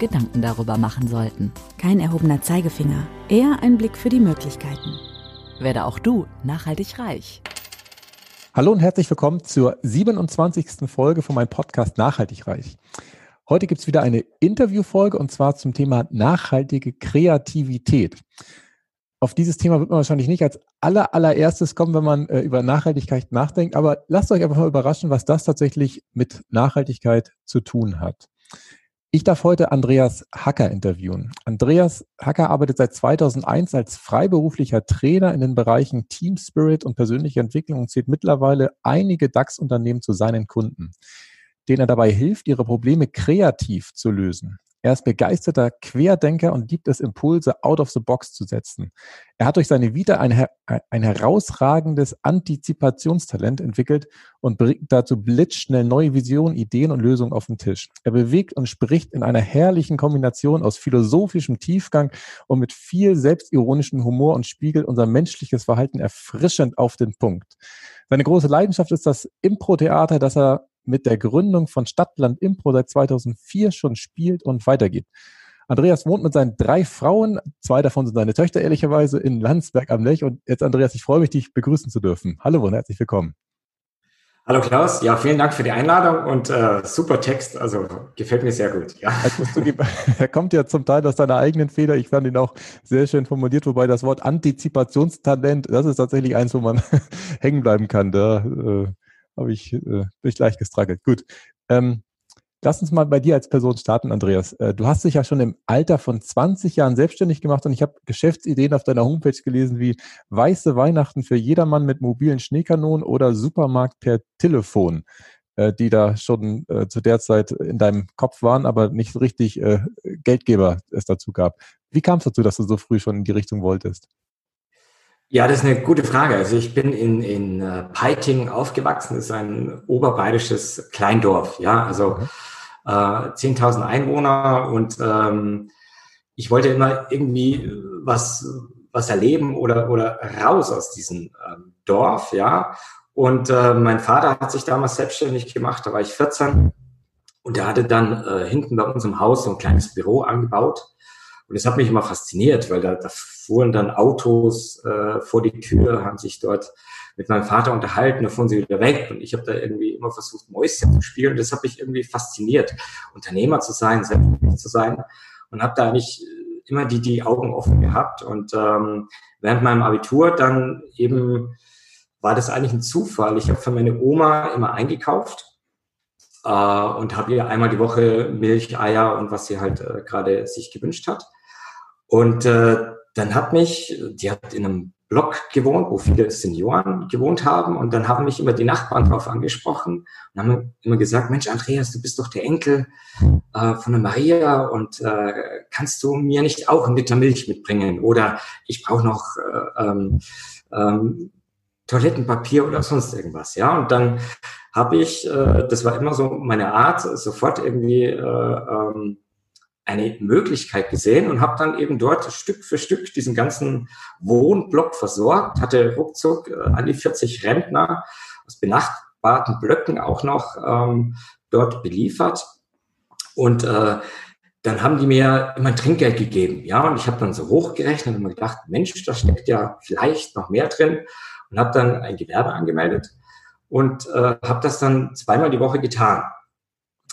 Gedanken darüber machen sollten. Kein erhobener Zeigefinger, eher ein Blick für die Möglichkeiten. Werde auch du nachhaltig reich. Hallo und herzlich willkommen zur 27. Folge von meinem Podcast Nachhaltig reich. Heute gibt es wieder eine Interviewfolge und zwar zum Thema nachhaltige Kreativität. Auf dieses Thema wird man wahrscheinlich nicht als aller, allererstes kommen, wenn man äh, über Nachhaltigkeit nachdenkt, aber lasst euch einfach mal überraschen, was das tatsächlich mit Nachhaltigkeit zu tun hat. Ich darf heute Andreas Hacker interviewen. Andreas Hacker arbeitet seit 2001 als freiberuflicher Trainer in den Bereichen Team Spirit und persönliche Entwicklung und zählt mittlerweile einige DAX-Unternehmen zu seinen Kunden, denen er dabei hilft, ihre Probleme kreativ zu lösen. Er ist begeisterter Querdenker und liebt es, Impulse out of the box zu setzen. Er hat durch seine Vita ein, ein herausragendes Antizipationstalent entwickelt und bringt dazu blitzschnell neue Visionen, Ideen und Lösungen auf den Tisch. Er bewegt und spricht in einer herrlichen Kombination aus philosophischem Tiefgang und mit viel selbstironischem Humor und spiegelt unser menschliches Verhalten erfrischend auf den Punkt. Seine große Leidenschaft ist das Impro-Theater, das er mit der Gründung von Stadtland Impro seit 2004 schon spielt und weitergeht. Andreas wohnt mit seinen drei Frauen, zwei davon sind seine Töchter ehrlicherweise, in Landsberg am Lech. Und jetzt, Andreas, ich freue mich, dich begrüßen zu dürfen. Hallo und herzlich willkommen. Hallo Klaus, ja, vielen Dank für die Einladung und äh, super Text, also gefällt mir sehr gut. Ja. er kommt ja zum Teil aus deiner eigenen Feder. Ich fand ihn auch sehr schön formuliert, wobei das Wort Antizipationstalent, das ist tatsächlich eins, wo man hängen bleiben kann. Da äh, habe ich, äh, bin ich gleich gestruggelt. Gut. Ähm, lass uns mal bei dir als Person starten, Andreas. Äh, du hast dich ja schon im Alter von 20 Jahren selbstständig gemacht und ich habe Geschäftsideen auf deiner Homepage gelesen wie weiße Weihnachten für jedermann mit mobilen Schneekanonen oder Supermarkt per Telefon, äh, die da schon äh, zu der Zeit in deinem Kopf waren, aber nicht richtig äh, Geldgeber es dazu gab. Wie kam es dazu, dass du so früh schon in die Richtung wolltest? Ja, das ist eine gute Frage. Also ich bin in, in uh, Peiting aufgewachsen, das ist ein oberbayerisches Kleindorf, ja, also mhm. äh, 10.000 Einwohner und ähm, ich wollte immer irgendwie was, was erleben oder, oder raus aus diesem ähm, Dorf, ja. Und äh, mein Vater hat sich damals selbstständig gemacht, da war ich 14 und der hatte dann äh, hinten bei uns im Haus so ein kleines Büro angebaut und das hat mich immer fasziniert, weil da, da fuhren dann Autos äh, vor die Tür, haben sich dort mit meinem Vater unterhalten, da fuhren sie wieder weg. Und ich habe da irgendwie immer versucht, Mäuschen zu spielen. Und das hat mich irgendwie fasziniert, Unternehmer zu sein, selbstständig zu sein. Und habe da eigentlich immer die, die Augen offen gehabt. Und ähm, während meinem Abitur dann eben war das eigentlich ein Zufall. Ich habe für meine Oma immer eingekauft äh, und habe ihr einmal die Woche Milch, Eier und was sie halt äh, gerade sich gewünscht hat. Und äh, dann hat mich, die hat in einem Block gewohnt, wo viele Senioren gewohnt haben. Und dann haben mich immer die Nachbarn drauf angesprochen und haben immer gesagt, Mensch, Andreas, du bist doch der Enkel äh, von der Maria und äh, kannst du mir nicht auch einen Liter Milch mitbringen? Oder ich brauche noch äh, ähm, ähm, Toilettenpapier oder sonst irgendwas. Ja, und dann habe ich, äh, das war immer so meine Art, sofort irgendwie äh, ähm, eine Möglichkeit gesehen und habe dann eben dort Stück für Stück diesen ganzen Wohnblock versorgt, hatte ruckzuck äh, an die 40 Rentner aus benachbarten Blöcken auch noch ähm, dort beliefert. Und äh, dann haben die mir immer ein Trinkgeld gegeben, ja, und ich habe dann so hochgerechnet und mir gedacht, Mensch, da steckt ja vielleicht noch mehr drin und habe dann ein Gewerbe angemeldet und äh, habe das dann zweimal die Woche getan.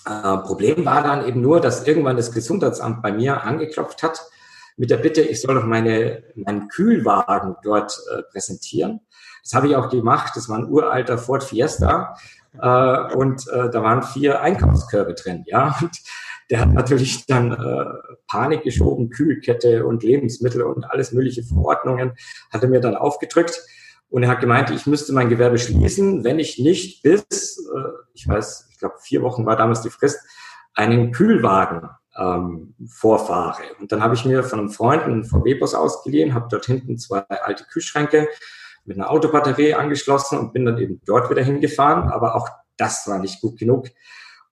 Äh, Problem war dann eben nur, dass irgendwann das Gesundheitsamt bei mir angeklopft hat mit der Bitte, ich soll doch meine, meinen Kühlwagen dort äh, präsentieren. Das habe ich auch gemacht. Das war ein uralter Ford Fiesta äh, und äh, da waren vier Einkaufskörbe drin. Ja, und der hat natürlich dann äh, Panik geschoben, Kühlkette und Lebensmittel und alles mögliche Verordnungen hat er mir dann aufgedrückt. Und er hat gemeint, ich müsste mein Gewerbe schließen, wenn ich nicht bis, äh, ich weiß, ich glaube vier Wochen war damals die Frist, einen Kühlwagen ähm, vorfahre. Und dann habe ich mir von einem Freund einen VW-Bus ausgeliehen, habe dort hinten zwei alte Kühlschränke mit einer Autobatterie angeschlossen und bin dann eben dort wieder hingefahren. Aber auch das war nicht gut genug.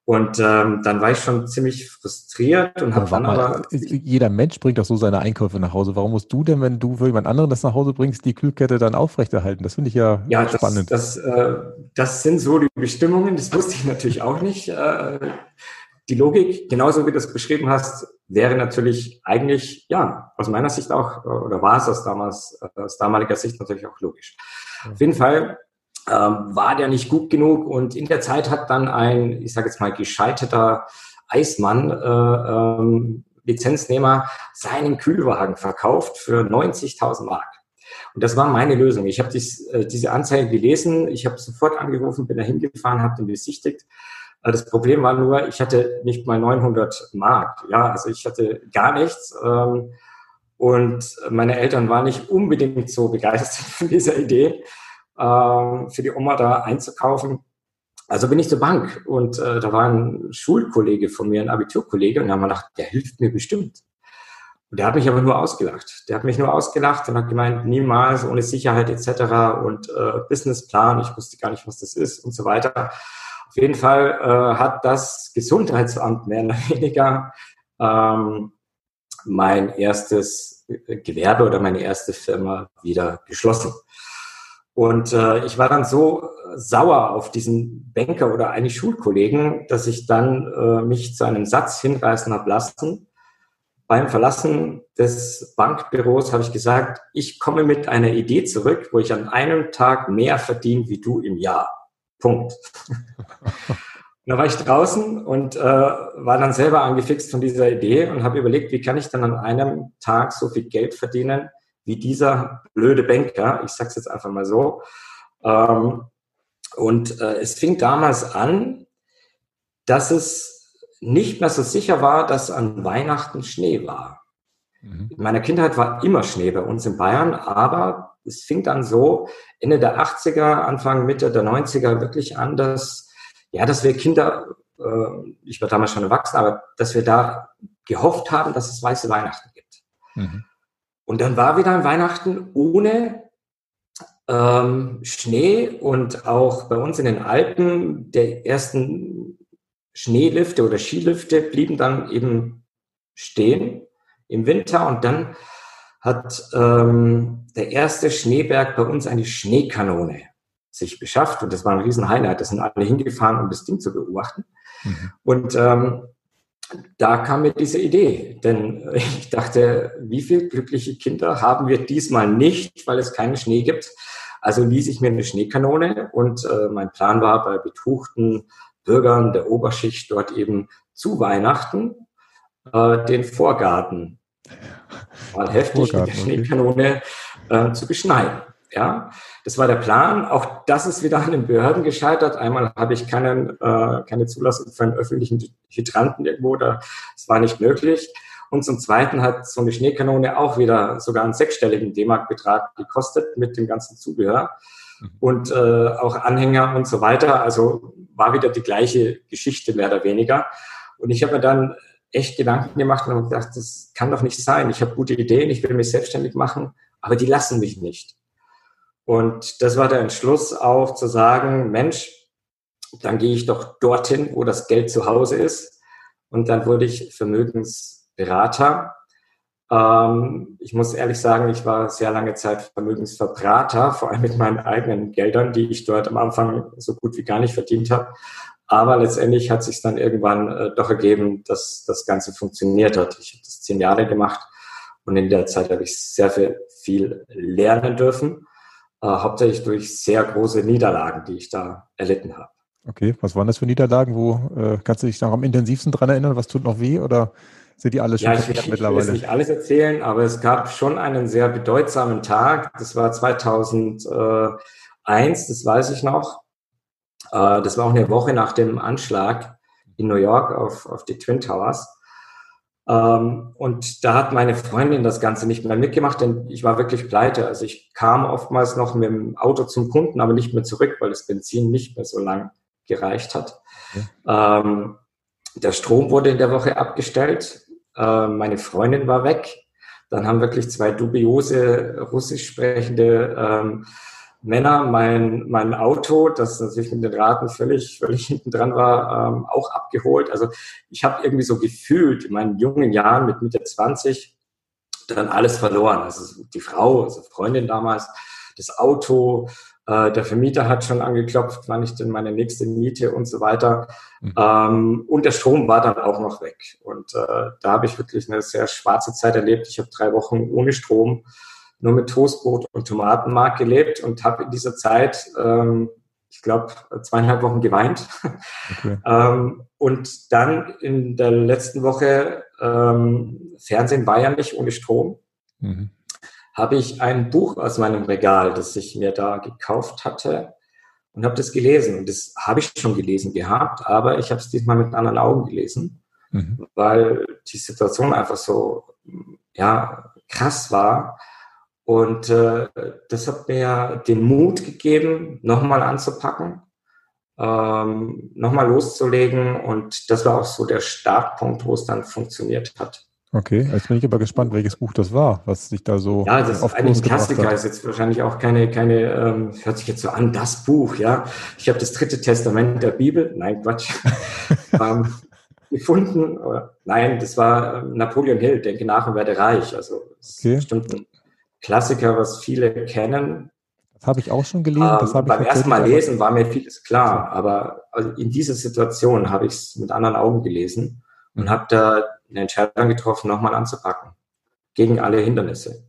Und ähm, dann war ich schon ziemlich frustriert und habe dann aber. Jeder Mensch bringt doch so seine Einkäufe nach Hause. Warum musst du denn, wenn du für jemand anderen das nach Hause bringst, die Kühlkette dann aufrechterhalten? Das finde ich ja, ja spannend. Das, das, äh, das sind so die Bestimmungen. Das wusste ich natürlich auch nicht. Äh, die Logik, genauso wie du es beschrieben hast, wäre natürlich eigentlich, ja, aus meiner Sicht auch, oder war es aus, damals, aus damaliger Sicht natürlich auch logisch. Auf jeden Fall ähm, war der nicht gut genug und in der Zeit hat dann ein, ich sage jetzt mal, gescheiterter Eismann, äh, ähm, Lizenznehmer, seinen Kühlwagen verkauft für 90.000 Mark. Und das war meine Lösung. Ich habe dies, äh, diese Anzeige gelesen, ich habe sofort angerufen, bin da hingefahren, habe den besichtigt das Problem war nur, ich hatte nicht mal 900 Mark. Ja, also ich hatte gar nichts. Ähm, und meine Eltern waren nicht unbedingt so begeistert von dieser Idee, ähm, für die Oma da einzukaufen. Also bin ich zur Bank und äh, da war ein Schulkollege von mir, ein Abiturkollege, und da haben wir gedacht, der hilft mir bestimmt. Und der hat mich aber nur ausgelacht. Der hat mich nur ausgelacht und hat gemeint, niemals ohne Sicherheit etc. und äh, Businessplan, ich wusste gar nicht, was das ist und so weiter. Auf jeden Fall äh, hat das Gesundheitsamt mehr oder weniger ähm, mein erstes Gewerbe oder meine erste Firma wieder geschlossen. Und äh, ich war dann so sauer auf diesen Banker oder eigentlich Schulkollegen, dass ich dann äh, mich zu einem Satz hinreißen habe lassen. Beim Verlassen des Bankbüros habe ich gesagt, ich komme mit einer Idee zurück, wo ich an einem Tag mehr verdiene wie du im Jahr. Punkt. da war ich draußen und äh, war dann selber angefixt von dieser Idee und habe überlegt, wie kann ich dann an einem Tag so viel Geld verdienen wie dieser blöde Banker. Ich sage es jetzt einfach mal so. Ähm, und äh, es fing damals an, dass es nicht mehr so sicher war, dass an Weihnachten Schnee war. Mhm. In meiner Kindheit war immer Schnee bei uns in Bayern, aber es fing dann so Ende der 80er, Anfang, Mitte der 90er wirklich an, dass, ja, dass wir Kinder, äh, ich war damals schon erwachsen, aber dass wir da gehofft haben, dass es weiße Weihnachten gibt. Mhm. Und dann war wieder ein Weihnachten ohne ähm, Schnee und auch bei uns in den Alpen der ersten Schneelifte oder Skilifte blieben dann eben stehen im Winter und dann hat ähm, der erste Schneeberg bei uns eine Schneekanone sich beschafft und das war ein riesen Highlight. Da sind alle hingefahren, um das Ding zu beobachten. Mhm. Und ähm, da kam mir diese Idee, denn ich dachte, wie viele glückliche Kinder haben wir diesmal nicht, weil es keinen Schnee gibt. Also ließ ich mir eine Schneekanone und äh, mein Plan war, bei betuchten Bürgern der Oberschicht dort eben zu Weihnachten äh, den Vorgarten mal heftig mit der Schneekanone äh, zu beschneiden. Ja, das war der Plan. Auch das ist wieder an den Behörden gescheitert. Einmal habe ich keinen, äh, keine Zulassung für einen öffentlichen Hydranten irgendwo, da, das war nicht möglich. Und zum Zweiten hat so eine Schneekanone auch wieder sogar einen sechsstelligen D-Mark-Betrag gekostet mit dem ganzen Zubehör mhm. und äh, auch Anhänger und so weiter. Also war wieder die gleiche Geschichte mehr oder weniger. Und ich habe mir dann echt Gedanken gemacht und habe gedacht, das kann doch nicht sein. Ich habe gute Ideen, ich will mich selbstständig machen, aber die lassen mich nicht. Und das war der Entschluss auch zu sagen, Mensch, dann gehe ich doch dorthin, wo das Geld zu Hause ist. Und dann wurde ich Vermögensberater. Ähm, ich muss ehrlich sagen, ich war sehr lange Zeit Vermögensverbrater, vor allem mit meinen eigenen Geldern, die ich dort am Anfang so gut wie gar nicht verdient habe. Aber letztendlich hat sich dann irgendwann äh, doch ergeben, dass das Ganze funktioniert hat. Ich habe das zehn Jahre gemacht und in der Zeit habe ich sehr viel, viel lernen dürfen, äh, hauptsächlich durch sehr große Niederlagen, die ich da erlitten habe. Okay, was waren das für Niederlagen? Wo äh, kannst du dich noch am intensivsten dran erinnern? Was tut noch weh oder sind die alle schon ja, ich, ich, mittlerweile? Ich will nicht alles erzählen, aber es gab schon einen sehr bedeutsamen Tag. Das war 2001, das weiß ich noch. Äh, das war auch eine Woche nach dem Anschlag in New York auf, auf die Twin Towers. Ähm, und da hat meine Freundin das Ganze nicht mehr mitgemacht, denn ich war wirklich pleite. Also ich kam oftmals noch mit dem Auto zum Kunden, aber nicht mehr zurück, weil das Benzin nicht mehr so lang gereicht hat. Okay. Ähm, der Strom wurde in der Woche abgestellt Äh, meine Freundin war weg. Dann haben wirklich zwei dubiose russisch sprechende ähm, Männer mein, mein Auto, das natürlich mit den Raten völlig, völlig hinten dran war, ähm, auch abgeholt. Also ich habe irgendwie so gefühlt in meinen jungen Jahren mit Mitte 20 dann alles verloren. Also die Frau, also Freundin damals, das Auto, äh, der Vermieter hat schon angeklopft, wann ich denn meine nächste Miete und so weiter. Mhm. Ähm, und der Strom war dann auch noch weg. Und äh, da habe ich wirklich eine sehr schwarze Zeit erlebt. Ich habe drei Wochen ohne Strom, nur mit Toastbrot und Tomatenmark gelebt und habe in dieser Zeit, ähm, ich glaube, zweieinhalb Wochen geweint. Okay. ähm, und dann in der letzten Woche, ähm, Fernsehen war ja nicht ohne Strom. Mhm habe ich ein Buch aus meinem Regal, das ich mir da gekauft hatte und habe das gelesen. Und das habe ich schon gelesen gehabt, aber ich habe es diesmal mit anderen Augen gelesen, mhm. weil die Situation einfach so ja, krass war. Und äh, das hat mir den Mut gegeben, nochmal anzupacken, ähm, nochmal loszulegen. Und das war auch so der Startpunkt, wo es dann funktioniert hat. Okay, jetzt bin ich aber gespannt, welches Buch das war, was sich da so. Ja, das ist eigentlich ein Klassiker, ist jetzt wahrscheinlich auch keine, keine, ähm, hört sich jetzt so an, das Buch, ja. Ich habe das dritte Testament der Bibel, nein, Quatsch, ähm, gefunden. Nein, das war ähm, Napoleon Hill, Denke nach und werde reich. Also okay. bestimmt ein Klassiker, was viele kennen. Das habe ich auch schon gelesen. Ähm, beim ersten Mal lesen war mir vieles klar, aber also in dieser Situation habe ich es mit anderen Augen gelesen und habe da eine Entscheidung getroffen, nochmal anzupacken. Gegen alle Hindernisse.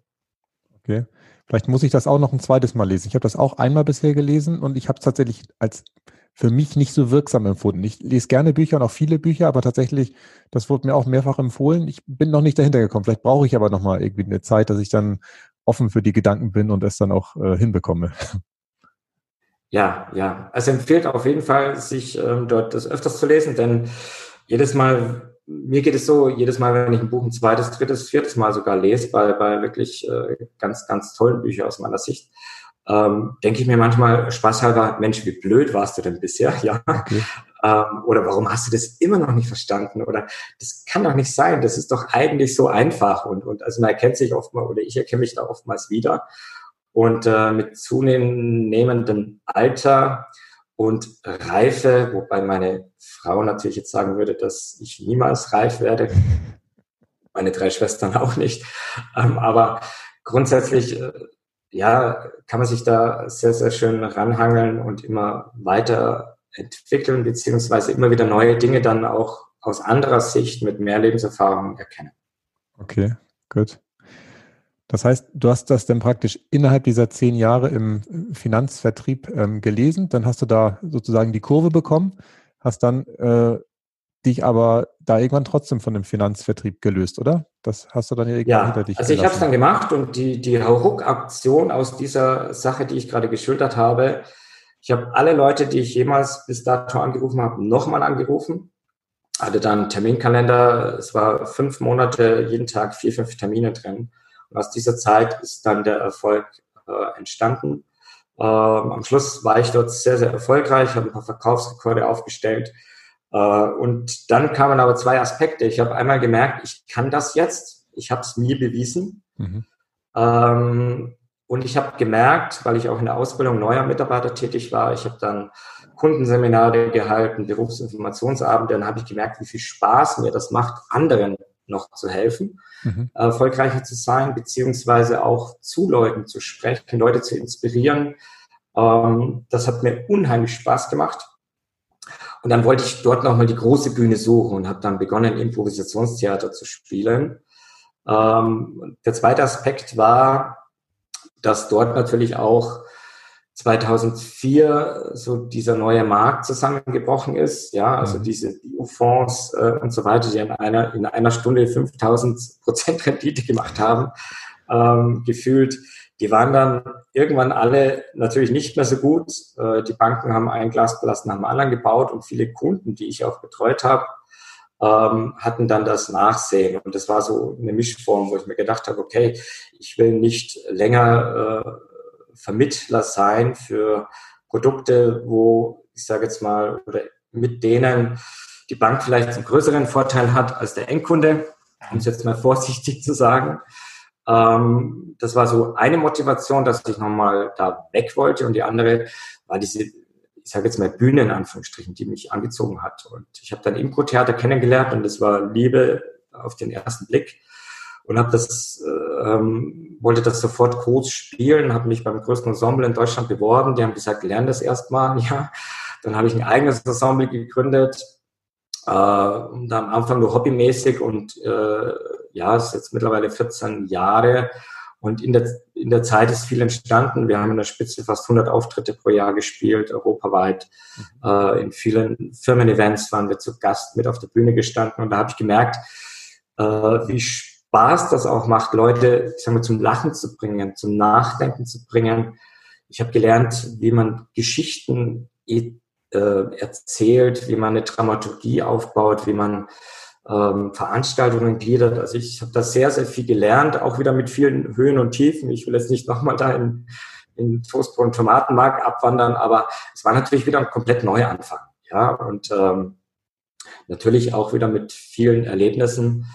Okay. Vielleicht muss ich das auch noch ein zweites Mal lesen. Ich habe das auch einmal bisher gelesen und ich habe es tatsächlich als für mich nicht so wirksam empfunden. Ich lese gerne Bücher und auch viele Bücher, aber tatsächlich, das wurde mir auch mehrfach empfohlen. Ich bin noch nicht dahinter gekommen. Vielleicht brauche ich aber noch mal irgendwie eine Zeit, dass ich dann offen für die Gedanken bin und es dann auch äh, hinbekomme. Ja, ja. Also empfiehlt auf jeden Fall, sich ähm, dort das öfters zu lesen, denn jedes Mal mir geht es so, jedes Mal, wenn ich ein Buch ein zweites, drittes, viertes Mal sogar lese, bei, bei wirklich äh, ganz, ganz tollen Büchern aus meiner Sicht, ähm, denke ich mir manchmal spaßhalber, Mensch, wie blöd warst du denn bisher? Ja. Okay. Ähm, oder warum hast du das immer noch nicht verstanden? Oder das kann doch nicht sein, das ist doch eigentlich so einfach. Und, und also man erkennt sich oftmals, oder ich erkenne mich da oftmals wieder. Und äh, mit zunehmendem Alter und Reife, wobei meine Frau natürlich jetzt sagen würde, dass ich niemals reif werde. Meine drei Schwestern auch nicht. Ähm, aber grundsätzlich, äh, ja, kann man sich da sehr, sehr schön ranhangeln und immer weiter entwickeln, beziehungsweise immer wieder neue Dinge dann auch aus anderer Sicht mit mehr Lebenserfahrung erkennen. Okay, gut. Das heißt, du hast das dann praktisch innerhalb dieser zehn Jahre im Finanzvertrieb ähm, gelesen, dann hast du da sozusagen die Kurve bekommen, hast dann äh, dich aber da irgendwann trotzdem von dem Finanzvertrieb gelöst, oder? Das hast du dann irgendwann ja, hinter dich also ich habe es dann gemacht und die, die Hauruck-Aktion aus dieser Sache, die ich gerade geschildert habe, ich habe alle Leute, die ich jemals bis dato angerufen habe, nochmal angerufen, hatte dann einen Terminkalender, es war fünf Monate, jeden Tag vier, fünf Termine drin und aus dieser Zeit ist dann der Erfolg äh, entstanden. Ähm, am Schluss war ich dort sehr, sehr erfolgreich, habe ein paar Verkaufsrekorde aufgestellt. Äh, und dann kamen aber zwei Aspekte. Ich habe einmal gemerkt, ich kann das jetzt. Ich habe es mir bewiesen. Mhm. Ähm, und ich habe gemerkt, weil ich auch in der Ausbildung neuer Mitarbeiter tätig war, ich habe dann Kundenseminare gehalten, Berufsinformationsabende, dann habe ich gemerkt, wie viel Spaß mir das macht, anderen noch zu helfen, mhm. erfolgreicher zu sein, beziehungsweise auch zu Leuten zu sprechen, Leute zu inspirieren. Ähm, das hat mir unheimlich Spaß gemacht. Und dann wollte ich dort nochmal die große Bühne suchen und habe dann begonnen, Improvisationstheater zu spielen. Ähm, der zweite Aspekt war, dass dort natürlich auch 2004 so dieser neue Markt zusammengebrochen ist, ja, also mhm. diese Biofonds äh, und so weiter, die in einer, in einer Stunde 5000 Prozent Rendite gemacht haben, ähm, gefühlt, die waren dann irgendwann alle natürlich nicht mehr so gut. Äh, die Banken haben ein Glasglas nach dem anderen gebaut und viele Kunden, die ich auch betreut habe, ähm, hatten dann das Nachsehen. Und das war so eine Mischform, wo ich mir gedacht habe, okay, ich will nicht länger äh, Vermittler sein für Produkte, wo ich sage jetzt mal, oder mit denen die Bank vielleicht einen größeren Vorteil hat als der Endkunde. um es jetzt mal vorsichtig zu sagen. Ähm, das war so eine Motivation, dass ich nochmal da weg wollte und die andere war diese, ich sage jetzt mal Bühne in Anführungsstrichen, die mich angezogen hat. Und ich habe dann Impro-Theater kennengelernt und das war Liebe auf den ersten Blick und habe das ähm, wollte das sofort groß spielen, habe mich beim größten Ensemble in Deutschland beworben. Die haben gesagt, lern das erstmal. Ja, dann habe ich ein eigenes Ensemble gegründet, äh, und am Anfang nur hobbymäßig und äh, ja, ist jetzt mittlerweile 14 Jahre und in der, in der Zeit ist viel entstanden. Wir haben in der Spitze fast 100 Auftritte pro Jahr gespielt, europaweit. Mhm. Äh, in vielen Firmen-Events waren wir zu Gast mit auf der Bühne gestanden und da habe ich gemerkt, äh, wie Spaß das auch macht, Leute ich sag mal, zum Lachen zu bringen, zum Nachdenken zu bringen. Ich habe gelernt, wie man Geschichten äh, erzählt, wie man eine Dramaturgie aufbaut, wie man ähm, Veranstaltungen gliedert. Also ich habe da sehr, sehr viel gelernt, auch wieder mit vielen Höhen und Tiefen. Ich will jetzt nicht nochmal da in, in Toastbrot und Tomatenmark abwandern, aber es war natürlich wieder ein komplett neuer Anfang. Ja, und ähm, natürlich auch wieder mit vielen Erlebnissen.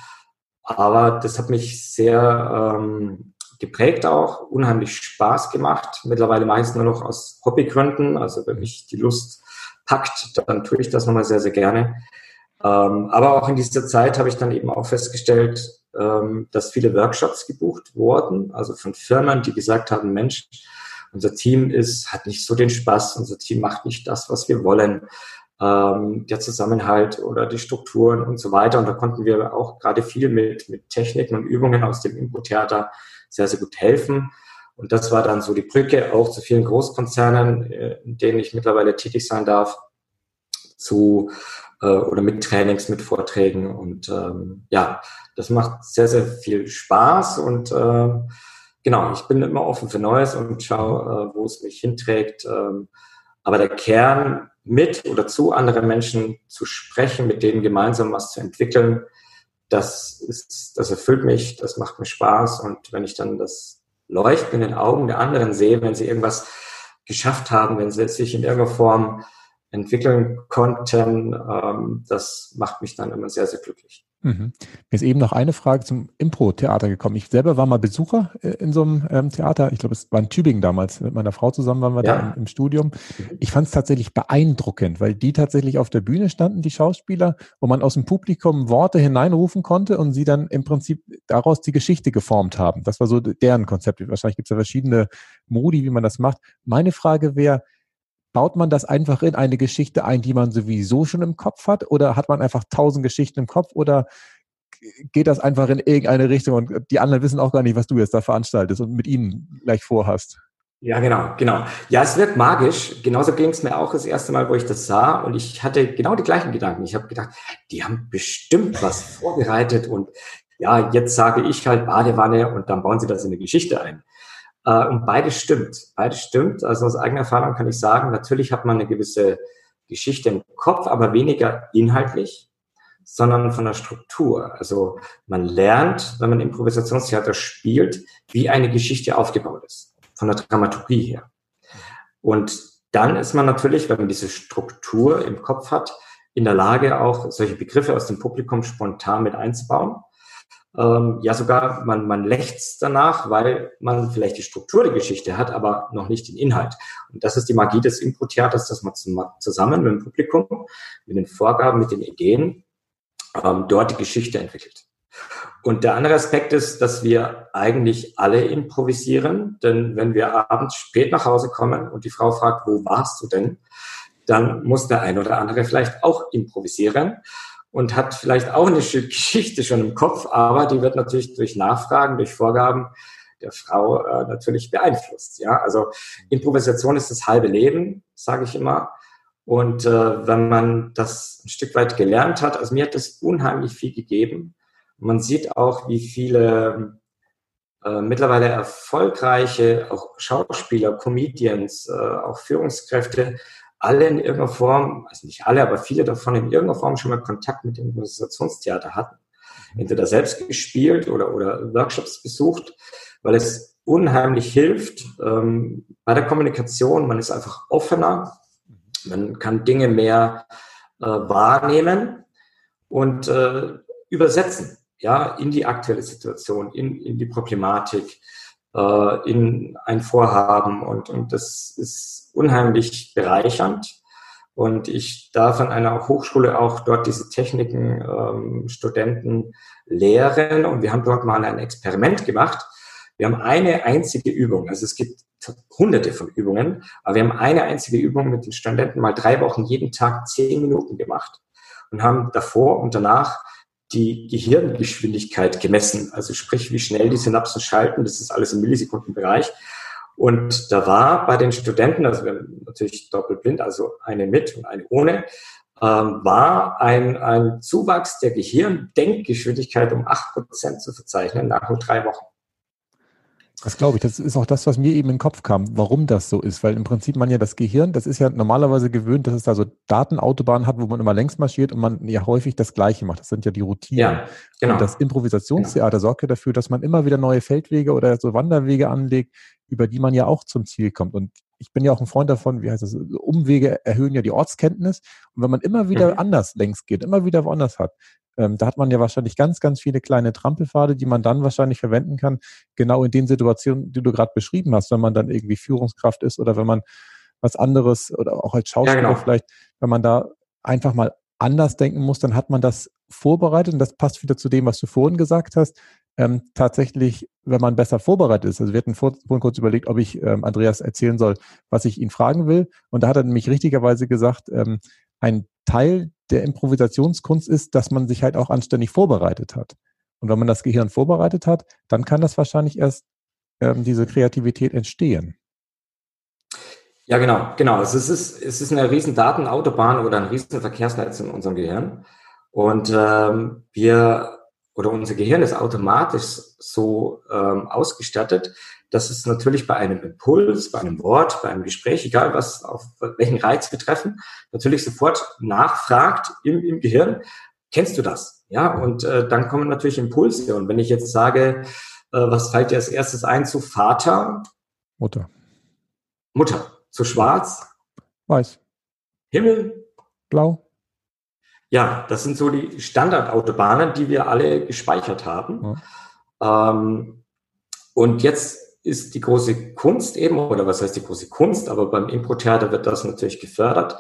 Aber das hat mich sehr ähm, geprägt auch, unheimlich Spaß gemacht. Mittlerweile mache nur noch aus Hobbygründen. Also wenn mich die Lust packt, dann tue ich das nochmal sehr, sehr gerne. Ähm, aber auch in dieser Zeit habe ich dann eben auch festgestellt, ähm, dass viele Workshops gebucht wurden, also von Firmen, die gesagt haben, Mensch, unser Team ist, hat nicht so den Spaß, unser Team macht nicht das, was wir wollen ähm, der Zusammenhalt oder die Strukturen und so weiter. Und da konnten wir auch gerade viel mit, mit Techniken und Übungen aus dem Input-Theater sehr, sehr gut helfen. Und das war dann so die Brücke auch zu vielen Großkonzernen, äh, in denen ich mittlerweile tätig sein darf, zu äh, oder mit Trainings, mit Vorträgen. Und ähm, ja, das macht sehr, sehr viel Spaß und äh, genau, ich bin immer offen für Neues und schaue, äh, wo es mich hinträgt. Ähm, aber der Kern mit oder zu anderen Menschen zu sprechen, mit denen gemeinsam was zu entwickeln, das ist, das erfüllt mich, das macht mir Spaß. Und wenn ich dann das Leuchten in den Augen der anderen sehe, wenn sie irgendwas geschafft haben, wenn sie sich in irgendeiner Form entwickeln konnten, ähm, das macht mich dann immer sehr, sehr glücklich. Mhm. Mir ist eben noch eine Frage zum Impro-Theater gekommen. Ich selber war mal Besucher äh, in so einem ähm, Theater. Ich glaube, es war in Tübingen damals. Mit meiner Frau zusammen waren wir ja. da im, im, Studium. Mhm. Ich fand es tatsächlich beeindruckend, weil die tatsächlich auf der Bühne standen, die Schauspieler, wo man aus dem Publikum Worte hineinrufen konnte und sie dann im Prinzip daraus die Geschichte geformt haben. Das war so deren Konzept. Wahrscheinlich gibt es ja verschiedene Modi, wie man das macht. Meine Frage wäre, baut man das einfach in eine Geschichte ein, die man sowieso schon im Kopf hat? Oder hat man einfach tausend Geschichten im Kopf? Oder geht das einfach in irgendeine Richtung und die anderen wissen auch gar nicht, was du jetzt da veranstaltest und mit ihnen gleich vorhast? Ja, genau, genau. Ja, es wird magisch. Genauso ging es mir auch das erste Mal, wo ich das sah. Und ich hatte genau die gleichen Gedanken. Ich habe gedacht, die haben bestimmt was vorbereitet. Und ja, jetzt sage ich halt Badewanne und dann bauen sie das in eine Geschichte ein. Äh, und beides stimmt. Beides stimmt. Also aus eigener Erfahrung kann ich sagen, natürlich hat man eine gewisse Geschichte im Kopf, aber weniger inhaltlich, sondern von der Struktur. Also man lernt, wenn man Improvisationstheater spielt, wie eine Geschichte aufgebaut ist, von der Dramaturgie her. Und dann ist man natürlich, wenn man diese Struktur im Kopf hat, in der Lage, auch solche Begriffe aus dem Publikum spontan mit einzubauen ähm, ja, sogar man, man lächzt danach, weil man vielleicht die Struktur der Geschichte hat, aber noch nicht den Inhalt. Und das ist die Magie des Impro-Theaters, dass man zusammen mit dem Publikum, mit den Vorgaben, mit den Ideen ähm, dort die Geschichte entwickelt. Und der andere Aspekt ist, dass wir eigentlich alle improvisieren, denn wenn wir abends spät nach Hause kommen und die Frau fragt, wo warst du denn, dann muss der ein oder andere vielleicht auch improvisieren und hat vielleicht auch eine Geschichte schon im Kopf, aber die wird natürlich durch Nachfragen, durch Vorgaben der Frau äh, natürlich beeinflusst. Ja, also Improvisation ist das halbe Leben, sage ich immer. Und äh, wenn man das ein Stück weit gelernt hat, also mir hat das unheimlich viel gegeben. man sieht auch, wie viele äh, mittlerweile erfolgreiche, auch Schauspieler, Comedians, äh, auch Führungskräfte alle in irgendeiner Form, also nicht alle, aber viele davon in irgendeiner Form schon mal Kontakt mit dem Improvisationstheater hatten. Entweder selbst gespielt oder, oder Workshops besucht, weil es unheimlich hilft ähm, bei der Kommunikation. Man ist einfach offener, man kann Dinge mehr äh, wahrnehmen und äh, übersetzen. ja, in die aktuelle Situation, in, in die Problematik, äh, in ein Vorhaben und, und das ist unheimlich bereichernd. Und ich darf an einer Hochschule auch dort diese Techniken ähm, Studenten lehren. Und wir haben dort mal ein Experiment gemacht. Wir haben eine einzige Übung. Also es gibt hunderte von Übungen, aber wir haben eine einzige Übung mit den Studenten mal drei Wochen jeden Tag zehn Minuten gemacht und haben davor und danach die Gehirngeschwindigkeit gemessen. Also sprich, wie schnell die Synapsen schalten. Das ist alles im Millisekundenbereich. Und da war bei den Studenten, also wir haben natürlich doppelblind, also eine mit und eine ohne, ähm, war ein, ein Zuwachs der Gehirndenkgeschwindigkeit um acht Prozent zu verzeichnen nach nur drei Wochen. Das glaube ich. Das ist auch das, was mir eben in den Kopf kam, warum das so ist. Weil im Prinzip man ja das Gehirn, das ist ja normalerweise gewöhnt, dass es da so Datenautobahnen hat, wo man immer längs marschiert und man ja häufig das Gleiche macht. Das sind ja die Routinen. Ja, genau. Und das Improvisationstheater genau. sorgt ja dafür, dass man immer wieder neue Feldwege oder so Wanderwege anlegt, über die man ja auch zum Ziel kommt. Und ich bin ja auch ein Freund davon, wie heißt das, Umwege erhöhen ja die Ortskenntnis. Und wenn man immer wieder mhm. anders längs geht, immer wieder woanders hat, ähm, da hat man ja wahrscheinlich ganz, ganz viele kleine Trampelpfade, die man dann wahrscheinlich verwenden kann, genau in den Situationen, die du gerade beschrieben hast, wenn man dann irgendwie Führungskraft ist oder wenn man was anderes oder auch als Schauspieler ja, genau. vielleicht, wenn man da einfach mal anders denken muss, dann hat man das vorbereitet und das passt wieder zu dem, was du vorhin gesagt hast. Ähm, tatsächlich, wenn man besser vorbereitet ist. Also wir hatten vor, vorhin kurz überlegt, ob ich ähm, Andreas erzählen soll, was ich ihn fragen will. Und da hat er nämlich richtigerweise gesagt, ähm, ein Teil der Improvisationskunst ist, dass man sich halt auch anständig vorbereitet hat. Und wenn man das Gehirn vorbereitet hat, dann kann das wahrscheinlich erst ähm, diese Kreativität entstehen. Ja, genau, genau. Es ist, es ist eine riesen Datenautobahn oder ein riesen Verkehrsnetz in unserem Gehirn. Und ähm, wir oder unser Gehirn ist automatisch so ähm, ausgestattet, dass es natürlich bei einem Impuls, bei einem Wort, bei einem Gespräch, egal was, auf welchen Reiz wir treffen, natürlich sofort nachfragt im, im Gehirn, kennst du das? Ja, und äh, dann kommen natürlich Impulse. Und wenn ich jetzt sage, äh, was fällt dir als erstes ein zu Vater? Mutter. Mutter. Zu schwarz? Weiß. Himmel? Blau. Ja, das sind so die Standardautobahnen, die wir alle gespeichert haben. Ja. Ähm, und jetzt ist die große Kunst eben, oder was heißt die große Kunst, aber beim Impro-Theater wird das natürlich gefördert,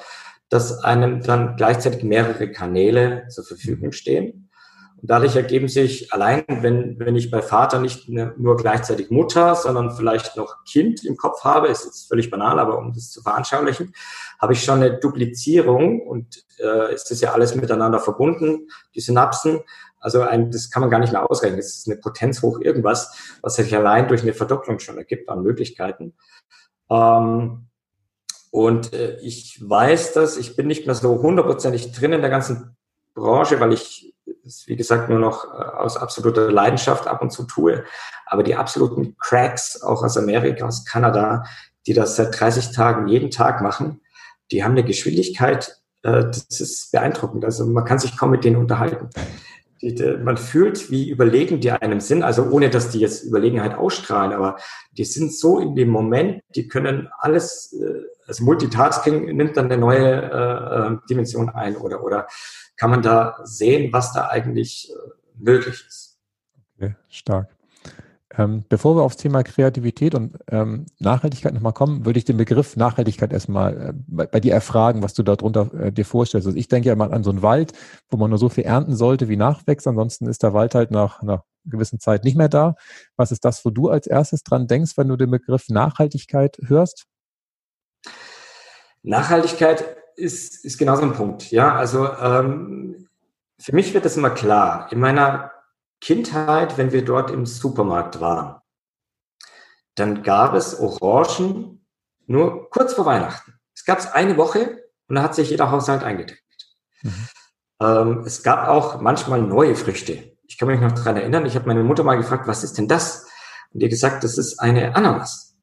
dass einem dann gleichzeitig mehrere Kanäle zur Verfügung stehen. Und dadurch ergeben sich allein, wenn, wenn ich bei Vater nicht nur gleichzeitig Mutter, sondern vielleicht noch Kind im Kopf habe, ist jetzt völlig banal, aber um das zu veranschaulichen, habe ich schon eine Duplizierung und äh, ist das ja alles miteinander verbunden, die Synapsen. Also ein, das kann man gar nicht mehr ausrechnen. Das ist eine Potenz hoch irgendwas, was sich allein durch eine Verdopplung schon ergibt an Möglichkeiten. Ähm, und äh, ich weiß das, ich bin nicht mehr so hundertprozentig drin in der ganzen Branche, weil ich es, wie gesagt, nur noch äh, aus absoluter Leidenschaft ab und zu tue. Aber die absoluten Cracks, auch aus Amerika, aus Kanada, die das seit 30 Tagen jeden Tag machen, die haben eine Geschwindigkeit, äh, das ist beeindruckend. Also man kann sich kaum mit denen unterhalten man fühlt, wie überlegen die einem sind, also ohne dass die jetzt Überlegenheit ausstrahlen, aber die sind so in dem Moment, die können alles, äh, also Multitasking nimmt dann eine neue äh, Dimension ein oder, oder kann man da sehen, was da eigentlich äh, möglich ist. Okay, stark. Ähm, bevor wir aufs Thema Kreativität und ähm, Nachhaltigkeit nochmal kommen, würde ich den Begriff Nachhaltigkeit erstmal äh, bei, bei, dir erfragen, was du darunter äh, dir vorstellst. Also ich denke ja mal an so einen Wald, wo man nur so viel ernten sollte, wie nachwächst. Ansonsten ist der Wald halt nach einer gewissen Zeit nicht mehr da. Was ist das, wo du als erstes dran denkst, wenn du den Begriff Nachhaltigkeit hörst? Nachhaltigkeit ist, ist genau so ein Punkt. Ja, also ähm, für mich wird das immer klar. In meiner Kindheit, wenn wir dort im Supermarkt waren, dann gab es Orangen nur kurz vor Weihnachten. Es gab es eine Woche und da hat sich jeder Haushalt eingedeckt. Mhm. Ähm, es gab auch manchmal neue Früchte. Ich kann mich noch daran erinnern, ich habe meine Mutter mal gefragt, was ist denn das? Und ihr gesagt, das ist eine Ananas.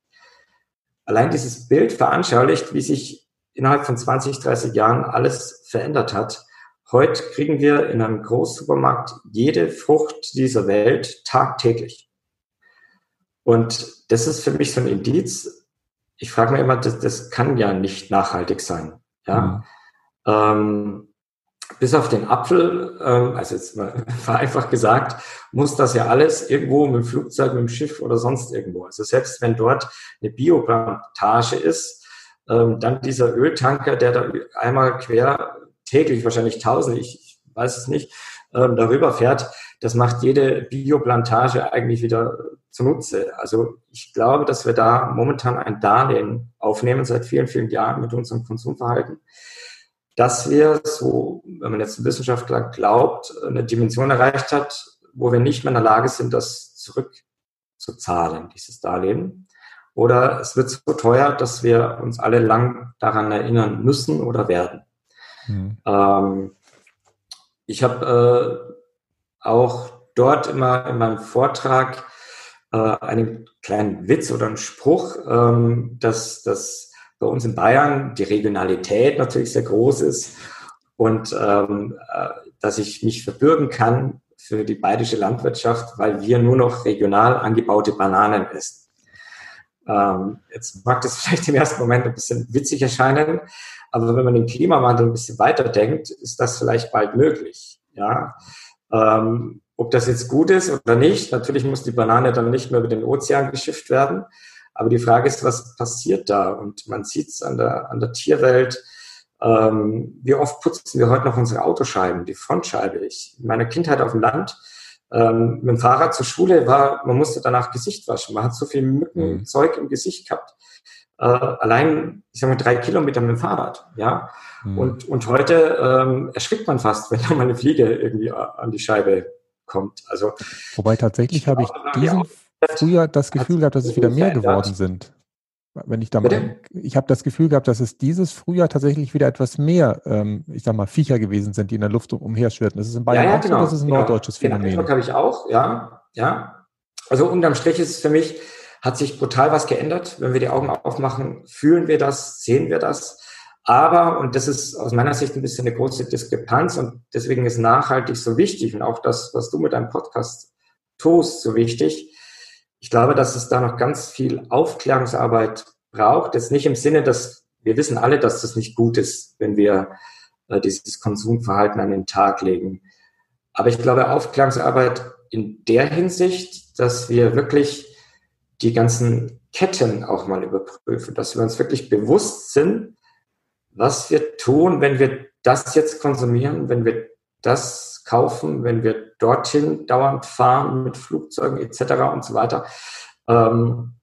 Allein dieses Bild veranschaulicht, wie sich innerhalb von 20, 30 Jahren alles verändert hat Heute kriegen wir in einem Großsupermarkt jede Frucht dieser Welt tagtäglich. Und das ist für mich so ein Indiz. Ich frage mich immer, das, das kann ja nicht nachhaltig sein. Ja. Mhm. Ähm, bis auf den Apfel, ähm, also jetzt mal vereinfacht gesagt, muss das ja alles irgendwo mit dem Flugzeug, mit dem Schiff oder sonst irgendwo. Also selbst wenn dort eine Bioplantage ist, ähm, dann dieser Öltanker, der da einmal quer täglich, wahrscheinlich tausend, ich weiß es nicht, ähm, darüber fährt, das macht jede Bioplantage eigentlich wieder zunutze. Also ich glaube, dass wir da momentan ein Darlehen aufnehmen seit vielen, vielen Jahren mit unserem Konsumverhalten dass wir so, wenn man jetzt Wissenschaftler glaubt, eine Dimension erreicht hat, wo wir nicht mehr in der Lage sind, das zurückzuzahlen, dieses Darlehen. Oder es wird so teuer, dass wir uns alle lang daran erinnern müssen oder werden. Mhm. Ähm, ich habe äh, auch dort immer in meinem Vortrag äh, einen kleinen Witz oder einen Spruch, ähm, dass das bei uns in Bayern die Regionalität natürlich sehr groß ist und ähm, äh, dass ich mich verbürgen kann für die bayerische Landwirtschaft, weil wir nur noch regional angebaute Bananen essen. Ähm, jetzt mag das vielleicht im ersten Moment ein bisschen witzig erscheinen, aber wenn man den Klimawandel ein bisschen weiterdenkt, ist das vielleicht bald möglich. Ja, ähm, ob das jetzt gut ist oder nicht, natürlich muss die Banane dann nicht mehr über den Ozean geschifft werden, aber die Frage ist, was passiert da? Und man sieht es an der, an der Tierwelt. Ähm, wie oft putzen wir heute noch unsere Autoscheiben, die Frontscheibe? Ich, in meiner Kindheit auf dem Land, ähm, mit dem Fahrrad zur Schule war, man musste danach Gesicht waschen. Man hat so viel Mückenzeug mhm. im Gesicht gehabt. Äh, allein, ich sage mal, drei Kilometer mit dem Fahrrad, ja. Mhm. Und, und heute ähm, erschrickt man fast, wenn da mal eine Fliege irgendwie an die Scheibe kommt. Also, Wobei tatsächlich habe ich diesen früher das Gefühl gehabt, dass es wieder mehr geworden sind. Wenn ich da mal, ich habe das Gefühl gehabt, dass es dieses Frühjahr tatsächlich wieder etwas mehr, ähm, ich sag mal, Viecher gewesen sind, die in der Luft umherschwirrten. Das ist in Bayern ja, ja, genau, so, das ist ein genau. norddeutsches Phänomen. Ja, habe ich auch, ja, ja. Also unterm Strich ist es für mich, hat sich brutal was geändert. Wenn wir die Augen aufmachen, fühlen wir das, sehen wir das. Aber, und das ist aus meiner Sicht ein bisschen eine große Diskrepanz und deswegen ist nachhaltig so wichtig und auch das, was du mit deinem Podcast tust, so wichtig, ich glaube, dass es da noch ganz viel Aufklärungsarbeit braucht. Das nicht im Sinne, dass wir wissen alle, dass das nicht gut ist, wenn wir äh, dieses Konsumverhalten an den Tag legen. Aber ich glaube, Aufklärungsarbeit in der Hinsicht, dass wir wirklich die ganzen Ketten auch mal überprüfen, dass wir uns wirklich bewusst sind, was wir tun, wenn wir das jetzt konsumieren, wenn wir das kaufen, wenn wir dorthin dauernd fahren mit Flugzeugen etc. und so weiter. Ähm,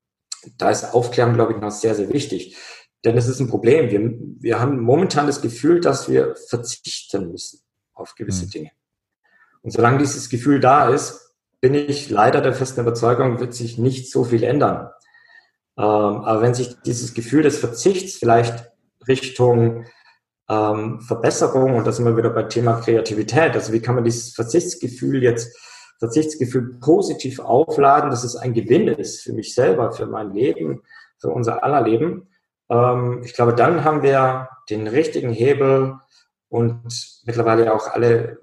da ist Aufklärung, glaube ich, noch sehr, sehr wichtig. Denn es ist ein Problem. Wir, wir haben momentan das Gefühl, dass wir verzichten müssen auf gewisse mhm. Dinge. Und solange dieses Gefühl da ist, bin ich leider der festen Überzeugung, wird sich nicht so viel ändern. Ähm, aber wenn sich dieses Gefühl des Verzichts vielleicht Richtung ähm, Verbesserung, und da sind wir wieder bei Thema Kreativität, also wie kann man dieses Verzichtsgefühl jetzt, Verzichtsgefühl positiv aufladen, dass es ein Gewinn ist für mich selber, für mein Leben, für unser aller Leben. Ähm, ich glaube, dann haben wir den richtigen Hebel und mittlerweile auch alle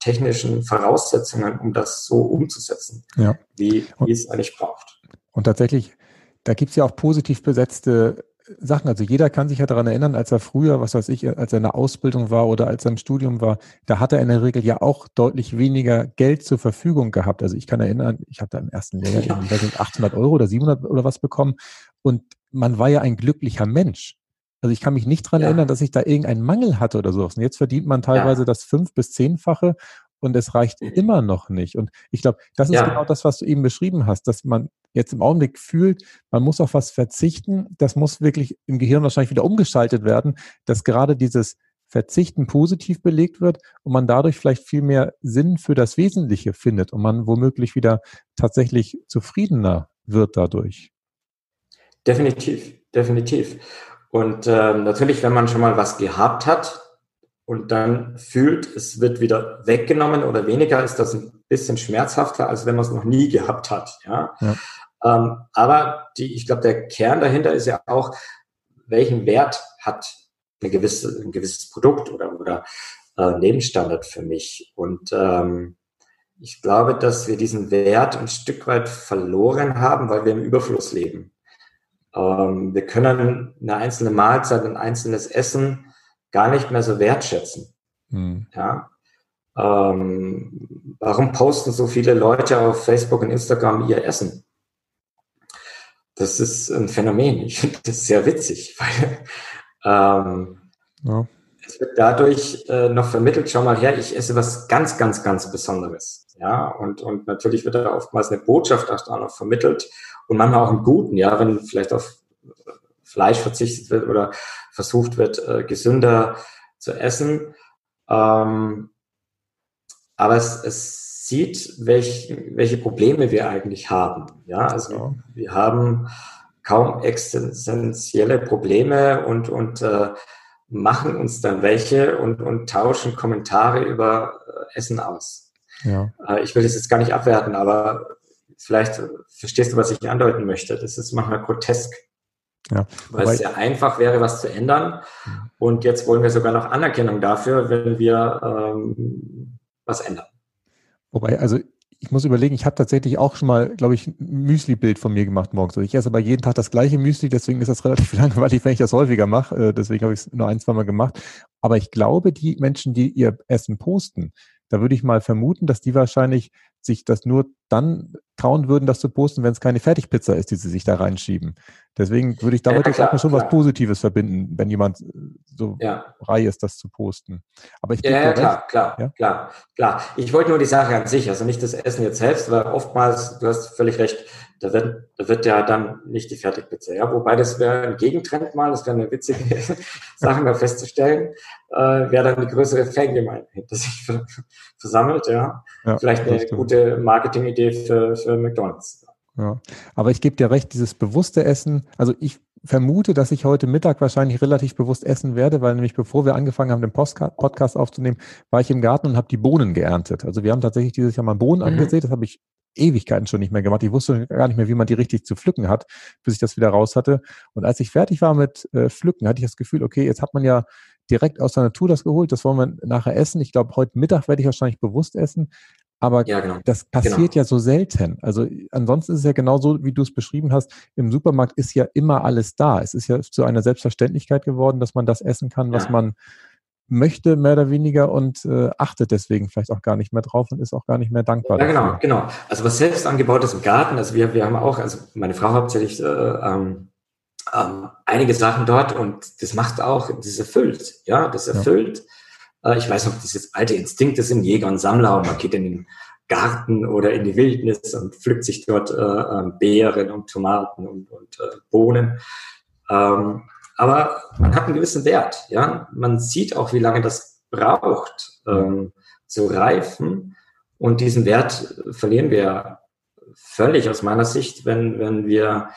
technischen Voraussetzungen, um das so umzusetzen, ja. wie, wie es eigentlich braucht. Und tatsächlich, da gibt es ja auch positiv besetzte Sachen. Also jeder kann sich ja daran erinnern, als er früher, was weiß ich, als er in der Ausbildung war oder als er im Studium war, da hat er in der Regel ja auch deutlich weniger Geld zur Verfügung gehabt. Also ich kann erinnern, ich habe da im ersten Lehrjahr ja. 800 Euro oder 700 oder was bekommen und man war ja ein glücklicher Mensch. Also ich kann mich nicht daran ja. erinnern, dass ich da irgendeinen Mangel hatte oder sowas. Und jetzt verdient man teilweise ja. das fünf- bis zehnfache und es reicht mhm. immer noch nicht. Und ich glaube, das ist ja. genau das, was du eben beschrieben hast, dass man jetzt im Augenblick fühlt, man muss auf was verzichten. Das muss wirklich im Gehirn wahrscheinlich wieder umgeschaltet werden, dass gerade dieses Verzichten positiv belegt wird und man dadurch vielleicht viel mehr Sinn für das Wesentliche findet und man womöglich wieder tatsächlich zufriedener wird dadurch. Definitiv, definitiv. Und äh, natürlich, wenn man schon mal was gehabt hat, und dann fühlt, es wird wieder weggenommen oder weniger, ist das ein bisschen schmerzhafter, als wenn man es noch nie gehabt hat. Ja. ja. Ähm, aber die, ich glaube, der Kern dahinter ist ja auch, welchen Wert hat eine gewisse, ein gewisses Produkt oder, oder äh, Lebensstandard für mich? Und ähm, ich glaube, dass wir diesen Wert ein Stück weit verloren haben, weil wir im Überfluss leben. Ähm, wir können eine einzelne Mahlzeit, ein einzelnes Essen gar nicht mehr so wertschätzen. Hm. Ja. Ähm, warum posten so viele Leute auf Facebook und Instagram ihr Essen? Das ist ein Phänomen. Ich finde das sehr witzig, weil ähm, ja. es wird dadurch äh, noch vermittelt, schau mal her, ich esse was ganz, ganz, ganz Besonderes. Ja, und, und natürlich wird da oftmals eine Botschaft auch noch vermittelt und manchmal auch einen guten, ja, wenn vielleicht auf Fleisch verzichtet wird oder versucht wird, äh, gesünder zu essen. Ähm, aber es, es sieht, welch, welche Probleme wir eigentlich haben. Ja, also wir haben kaum existenzielle Probleme und, und äh, machen uns dann welche und, und tauschen Kommentare über äh, Essen aus. Ja. Äh, ich will das jetzt gar nicht abwerten, aber vielleicht verstehst du, was ich andeuten möchte. Das ist manchmal grotesk. Ja, weil es sehr einfach wäre, was zu ändern. Und jetzt wollen wir sogar noch Anerkennung dafür, wenn wir ähm, was ändern. Wobei, also ich muss überlegen, ich habe tatsächlich auch schon mal, glaube ich, ein Müsli-Bild von mir gemacht morgens. Ich esse aber jeden Tag das gleiche Müsli, deswegen ist das relativ langweilig, wenn ich das häufiger mache. Äh, deswegen habe ich es nur ein, zwei Mal gemacht. Aber ich glaube, die Menschen, die ihr Essen posten, da würde ich mal vermuten, dass die wahrscheinlich sich das nur dann trauen würden, das zu posten, wenn es keine Fertigpizza ist, die sie sich da reinschieben. Deswegen würde ich damit ja, klar, schon klar. was Positives verbinden, wenn jemand äh, so ja. frei ist, das zu posten. Aber ich ja, ja klar, klar, ja? klar, klar. Ich wollte nur die Sache an sich, also nicht das Essen jetzt selbst, weil oftmals, du hast völlig recht, da wird, da wird ja dann nicht die Fertigpizza. Ja, wobei das wäre ein Gegentrend mal, das wäre eine witzige Sache mal festzustellen, äh, wer dann die größere Fangemeinde hinter sich versammelt. Ja, ja vielleicht eine gute Marketingidee für, für McDonald's. Ja, aber ich gebe dir recht, dieses bewusste Essen, also ich vermute, dass ich heute Mittag wahrscheinlich relativ bewusst essen werde, weil nämlich bevor wir angefangen haben, den Podcast aufzunehmen, war ich im Garten und habe die Bohnen geerntet. Also wir haben tatsächlich dieses Jahr mal Bohnen mhm. angesehen, das habe ich Ewigkeiten schon nicht mehr gemacht. Ich wusste gar nicht mehr, wie man die richtig zu pflücken hat, bis ich das wieder raus hatte. Und als ich fertig war mit äh, Pflücken, hatte ich das Gefühl, okay, jetzt hat man ja direkt aus der Natur das geholt, das wollen wir nachher essen. Ich glaube, heute Mittag werde ich wahrscheinlich bewusst essen. Aber ja, genau. das passiert genau. ja so selten. Also ansonsten ist es ja genauso, wie du es beschrieben hast. Im Supermarkt ist ja immer alles da. Es ist ja zu einer Selbstverständlichkeit geworden, dass man das essen kann, was ja. man möchte, mehr oder weniger, und äh, achtet deswegen vielleicht auch gar nicht mehr drauf und ist auch gar nicht mehr dankbar. Ja, genau, dafür. genau. Also was selbst angebautes im Garten, also wir, wir haben auch, also meine Frau hauptsächlich äh, ähm, ähm, einige Sachen dort und das macht auch, das erfüllt, ja, das erfüllt. Ja. Äh, ich weiß noch, das jetzt alte Instinkte sind Jäger und Sammler und man geht in den Garten oder in die Wildnis und pflückt sich dort äh, äh, Beeren und Tomaten und, und äh, Bohnen. Ähm, aber man hat einen gewissen Wert. Ja, man sieht auch, wie lange das braucht ähm, zu reifen. Und diesen Wert verlieren wir völlig aus meiner Sicht, wenn wenn wir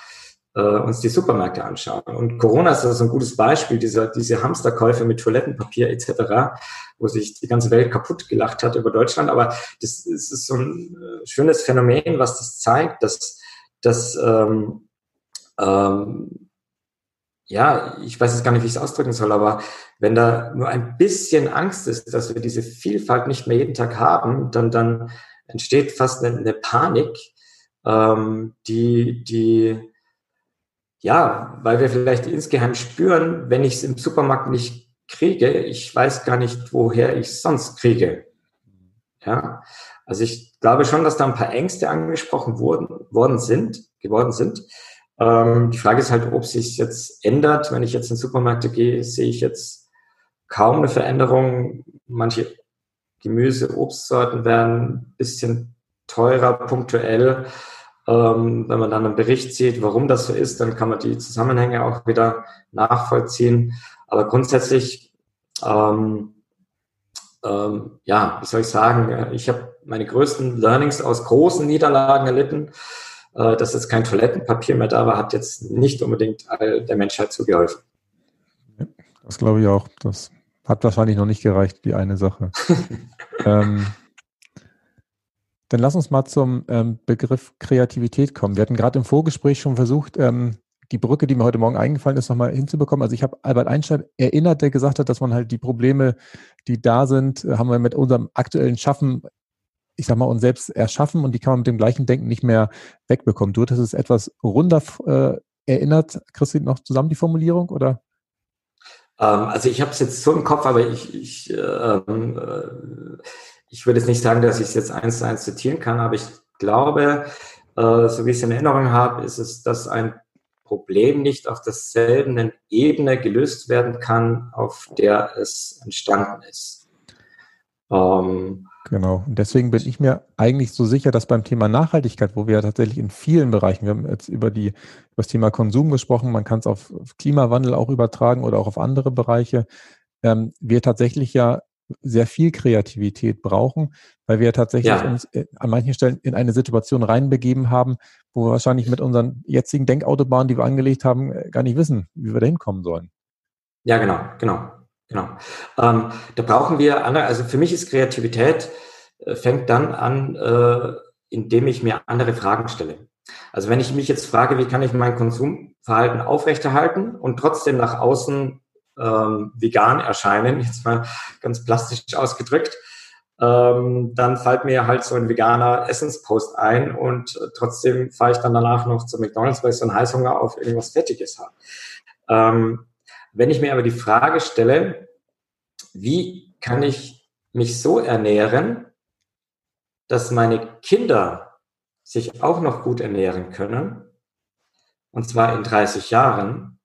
äh, uns die Supermärkte anschauen. Und Corona ist also ein gutes Beispiel, dieser, diese Hamsterkäufe mit Toilettenpapier etc., wo sich die ganze Welt kaputt gelacht hat über Deutschland. Aber das, das ist so ein äh, schönes Phänomen, was das zeigt, dass, dass ähm, ähm, ja, ich weiß jetzt gar nicht, wie ich es ausdrücken soll, aber wenn da nur ein bisschen Angst ist, dass wir diese Vielfalt nicht mehr jeden Tag haben, dann, dann entsteht fast eine, eine Panik, ähm, die, die, ja, weil wir vielleicht insgeheim spüren, wenn ich es im Supermarkt nicht kriege, ich weiß gar nicht, woher ich es sonst kriege. Ja, also ich glaube schon, dass da ein paar Ängste angesprochen wurden, worden sind, geworden sind. Ähm, die Frage ist halt, ob sich jetzt ändert. Wenn ich jetzt in Supermärkte gehe, sehe ich jetzt kaum eine Veränderung. Manche Gemüse, Obstsorten werden ein bisschen teurer punktuell. Ähm, wenn man dann einen Bericht sieht, warum das so ist, dann kann man die Zusammenhänge auch wieder nachvollziehen. Aber grundsätzlich, ähm, ähm, ja, wie soll ich sagen, ich habe meine größten Learnings aus großen Niederlagen erlitten äh, dass jetzt kein Toilettenpapier mehr da war, hat jetzt nicht unbedingt der Menschheit zugeholfen. Das glaube ich auch. Das hat wahrscheinlich noch nicht gereicht, die eine Sache. ähm, dann lass uns mal zum ähm, Begriff Kreativität kommen. Wir hatten gerade im Vorgespräch schon versucht, ähm, die Brücke, die mir heute Morgen eingefallen ist, nochmal hinzubekommen. Also ich habe Albert Einstein erinnert, der gesagt hat, dass man halt die Probleme, die da sind, haben wir mit unserem aktuellen Schaffen ich sag mal, uns selbst erschaffen und die kann man mit dem gleichen Denken nicht mehr wegbekommen. Du hattest es etwas runder äh, erinnert, Christine, noch zusammen die Formulierung oder? Ähm, also ich habe es jetzt so im Kopf, aber ich, ich, ähm, äh, ich würde jetzt nicht sagen, dass ich es jetzt eins zu eins zitieren kann, aber ich glaube, äh, so wie ich es in Erinnerung habe, ist es, dass ein Problem nicht auf derselben Ebene gelöst werden kann, auf der es entstanden ist. Ähm, genau. Und deswegen bin ich mir eigentlich so sicher, dass beim Thema Nachhaltigkeit, wo wir ja tatsächlich in vielen Bereichen, wir haben jetzt über, die, über das Thema Konsum gesprochen, man kann es auf Klimawandel auch übertragen oder auch auf andere Bereiche, ähm, wir tatsächlich ja sehr viel Kreativität brauchen, weil wir tatsächlich ja. uns äh, an manchen Stellen in eine Situation reinbegeben haben, wo wir wahrscheinlich mit unseren jetzigen Denkautobahnen, die wir angelegt haben, äh, gar nicht wissen, wie wir da hinkommen sollen. Ja, genau, genau, genau. Ähm, da brauchen wir andere, also für mich ist Kreativität äh, fängt dann an, äh, indem ich mir andere Fragen stelle. Also wenn ich mich jetzt frage, wie kann ich mein Konsumverhalten aufrechterhalten und trotzdem nach außen ähm, vegan erscheinen, jetzt mal ganz plastisch ausgedrückt, ähm, dann fällt mir halt so ein veganer Essenspost ein und trotzdem fahre ich dann danach noch zu McDonalds, weil ich so einen Heißhunger auf irgendwas Fettiges habe. Ähm, wenn ich mir aber die Frage stelle, wie kann ich mich so ernähren, dass meine Kinder sich auch noch gut ernähren können, und zwar in 30 Jahren,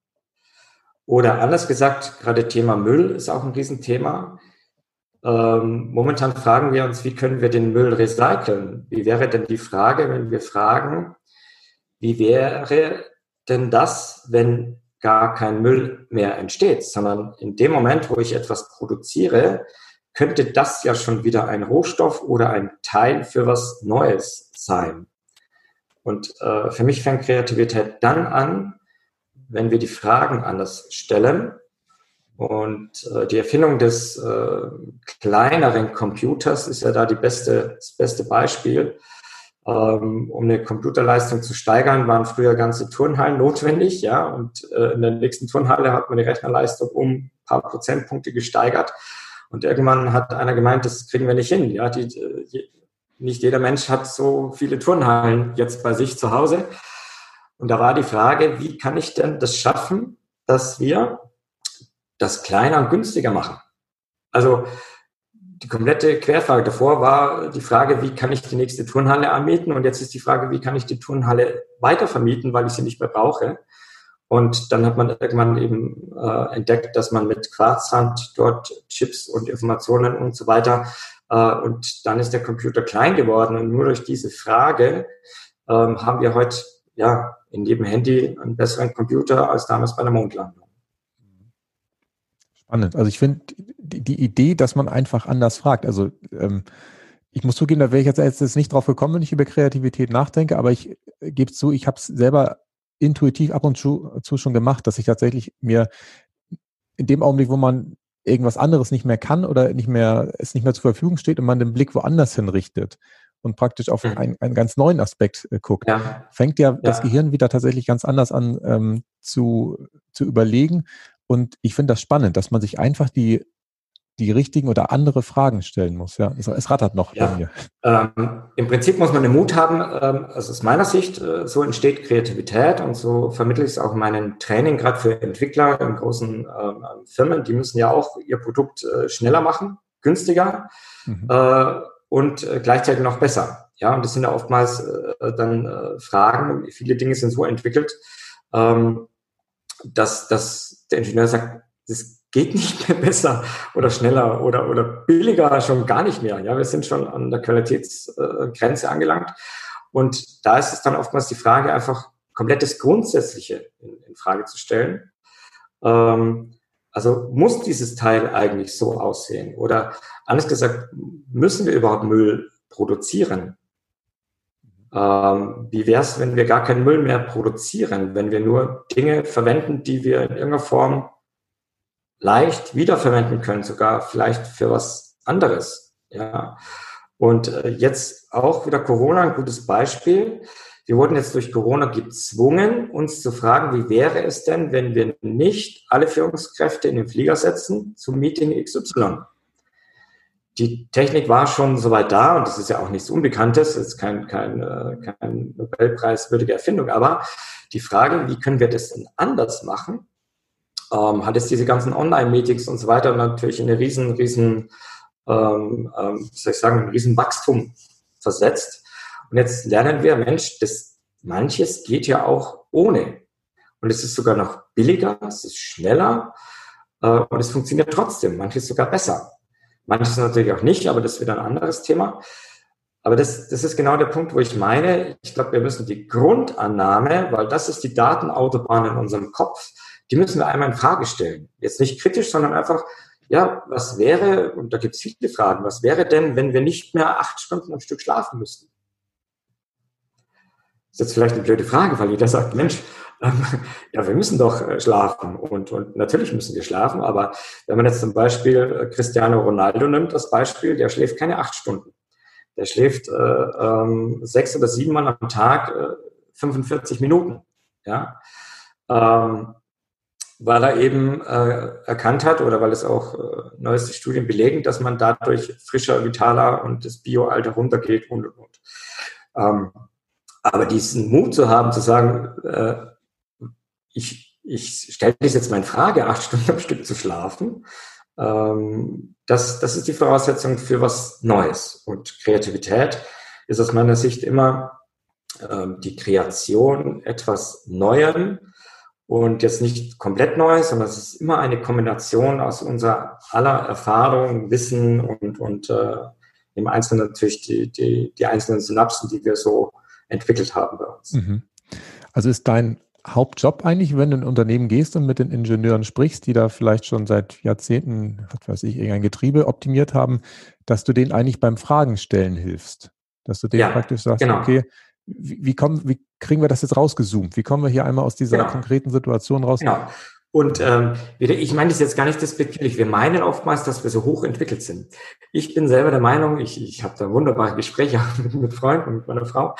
oder anders gesagt, gerade Thema Müll ist auch ein Riesenthema. Ähm, momentan fragen wir uns, wie können wir den Müll recyceln? Wie wäre denn die Frage, wenn wir fragen, wie wäre denn das, wenn gar kein Müll mehr entsteht, sondern in dem Moment, wo ich etwas produziere, könnte das ja schon wieder ein Rohstoff oder ein Teil für was Neues sein. Und äh, für mich fängt Kreativität dann an, wenn wir die Fragen anders stellen. Und äh, die Erfindung des äh, kleineren Computers ist ja da die beste, das beste Beispiel. Ähm, um eine Computerleistung zu steigern, waren früher ganze Turnhallen notwendig, ja, und äh, in der nächsten Turnhalle hat man die Rechnerleistung um ein paar Prozentpunkte gesteigert. Und irgendwann hat einer gemeint, das kriegen wir nicht hin. Ja, die, die, nicht jeder Mensch hat so viele Turnhallen jetzt bei sich zu Hause. Und da war die Frage, wie kann ich denn das schaffen, dass wir das kleiner und günstiger machen? Also die komplette Querfrage davor war die Frage, wie kann ich die nächste Turnhalle anmieten? Und jetzt ist die Frage, wie kann ich die Turnhalle weiter vermieten, weil ich sie nicht mehr brauche? Und dann hat man irgendwann eben äh, entdeckt, dass man mit Quarzsand dort Chips und Informationen und so weiter, äh, und dann ist der Computer klein geworden. Und nur durch diese Frage ähm, haben wir heute ja in jedem Handy einen besseren Computer als damals bei der Mondlandung. Spannend. Also ich finde die, die, Idee, dass man einfach anders fragt. Also ähm, ich muss zugeben, da wäre ich jetzt, jetzt nicht drauf gekommen, wenn ich über Kreativität nachdenke, aber ich äh, gebe zu, ich habe es selber intuitiv ab und zu, zu schon gemacht, dass ich tatsächlich mir in dem Augenblick, wo man irgendwas anderes nicht mehr kann oder nicht mehr, es nicht mehr zur Verfügung steht und man den Blick woanders hinrichtet und praktisch auf mhm. einen, einen ganz neuen Aspekt äh, guckt, ja. fängt ja, ja, das Gehirn wieder tatsächlich ganz anders an ähm, zu, zu überlegen. Und ich finde das spannend, dass man sich einfach die, die richtigen oder andere Fragen stellen muss. Ja, es, es rattert noch ja. bei mir. Ähm, Im Prinzip muss man den Mut haben, ähm, also aus meiner Sicht, äh, so entsteht Kreativität und so vermittle ich es auch in meinem Training, gerade für Entwickler in großen ähm, Firmen, die müssen ja auch ihr Produkt äh, schneller machen, günstiger. Mhm. Äh, und äh, gleichzeitig noch besser. Ja, und das sind ja oftmals äh, dann äh, Fragen. Viele Dinge sind so entwickelt, ähm, dass, dass der Ingenieur sagt, das geht nicht mehr besser oder schneller oder, oder billiger schon gar nicht mehr. Ja, wir sind schon an der Qualitätsgrenze angelangt. Und da ist es dann oftmals die Frage, einfach komplett das Grundsätzliche in, in Frage zu stellen. Ähm, also muss dieses Teil eigentlich so aussehen? Oder anders gesagt, müssen wir überhaupt Müll produzieren? Ähm, wie wäre es, wenn wir gar keinen Müll mehr produzieren, wenn wir nur Dinge verwenden, die wir in irgendeiner Form leicht wiederverwenden können, sogar vielleicht für was anderes. Ja. Und äh, jetzt auch wieder Corona, ein gutes Beispiel. Wir wurden jetzt durch Corona gezwungen, uns zu fragen, wie wäre es denn, wenn wir nicht alle Führungskräfte in den Flieger setzen zum Meeting XY? Die Technik war schon soweit da und das ist ja auch nichts Unbekanntes, das ist kein, kein, äh, kein Nobelpreiswürdige Erfindung, aber die Frage, wie können wir das denn anders machen? ähm, hat es diese ganzen Online-Meetings und so weiter natürlich in eine riesen, riesen, ähm, ähm, soll ich sagen, ein riesen Wachstum versetzt. Und jetzt lernen wir, Mensch, das, manches geht ja auch ohne. Und es ist sogar noch billiger, es ist schneller äh, und es funktioniert trotzdem. Manches sogar besser. Manches natürlich auch nicht, aber das ist wieder ein anderes Thema. Aber das, das ist genau der Punkt, wo ich meine, ich glaube, wir müssen die Grundannahme, weil das ist die Datenautobahn in unserem Kopf, die müssen wir einmal in Frage stellen. Jetzt nicht kritisch, sondern einfach, ja, was wäre, und da gibt es viele Fragen, was wäre denn, wenn wir nicht mehr acht Stunden am Stück schlafen müssten? Das ist jetzt vielleicht eine blöde Frage, weil jeder sagt, Mensch, ja, wir müssen doch äh, schlafen und, und natürlich müssen wir schlafen, aber wenn man jetzt zum Beispiel äh, Cristiano Ronaldo nimmt, das Beispiel, der schläft keine acht Stunden. Der schläft äh, ähm, sechs oder sieben Mal am Tag äh, 45 Minuten. Ja? Ähm, weil er eben äh, erkannt hat oder weil es auch äh, neueste Studien belegen, dass man dadurch frischer, vitaler und das Bioalter runtergeht und und und. Ähm, aber diesen Mut zu haben, zu sagen, ich, ich stelle das jetzt mal in Frage, acht Stunden am Stück zu schlafen, ähm, das, das ist die Voraussetzung für was Neues. Und Kreativität ist aus meiner Sicht immer ähm, die Kreation etwas Neuem und jetzt nicht komplett Neues, sondern es ist immer eine Kombination aus unserer aller Erfahrung, Wissen und, und äh, im Einzelnen natürlich die, die, die einzelnen Synapsen, die wir so entwickelt haben bei uns. Mhm. Also ist dein Hauptjob eigentlich, wenn du in ein Unternehmen gehst und mit den Ingenieuren sprichst, die da vielleicht schon seit Jahrzehnten, was weiß ich, irgendein Getriebe optimiert haben, dass du denen eigentlich beim Fragen stellen hilfst? Dass du denen ja, praktisch sagst, genau. okay, wie, wie, kommen, wie kriegen wir das jetzt rausgezoomt? Wie kommen wir hier einmal aus dieser genau. konkreten Situation raus? Genau. Und ähm, ich meine das jetzt gar nicht despektierlich. Wir meinen oftmals, dass wir so hoch entwickelt sind. Ich bin selber der Meinung, ich, ich habe da wunderbare Gespräche mit, mit Freunden und mit meiner Frau,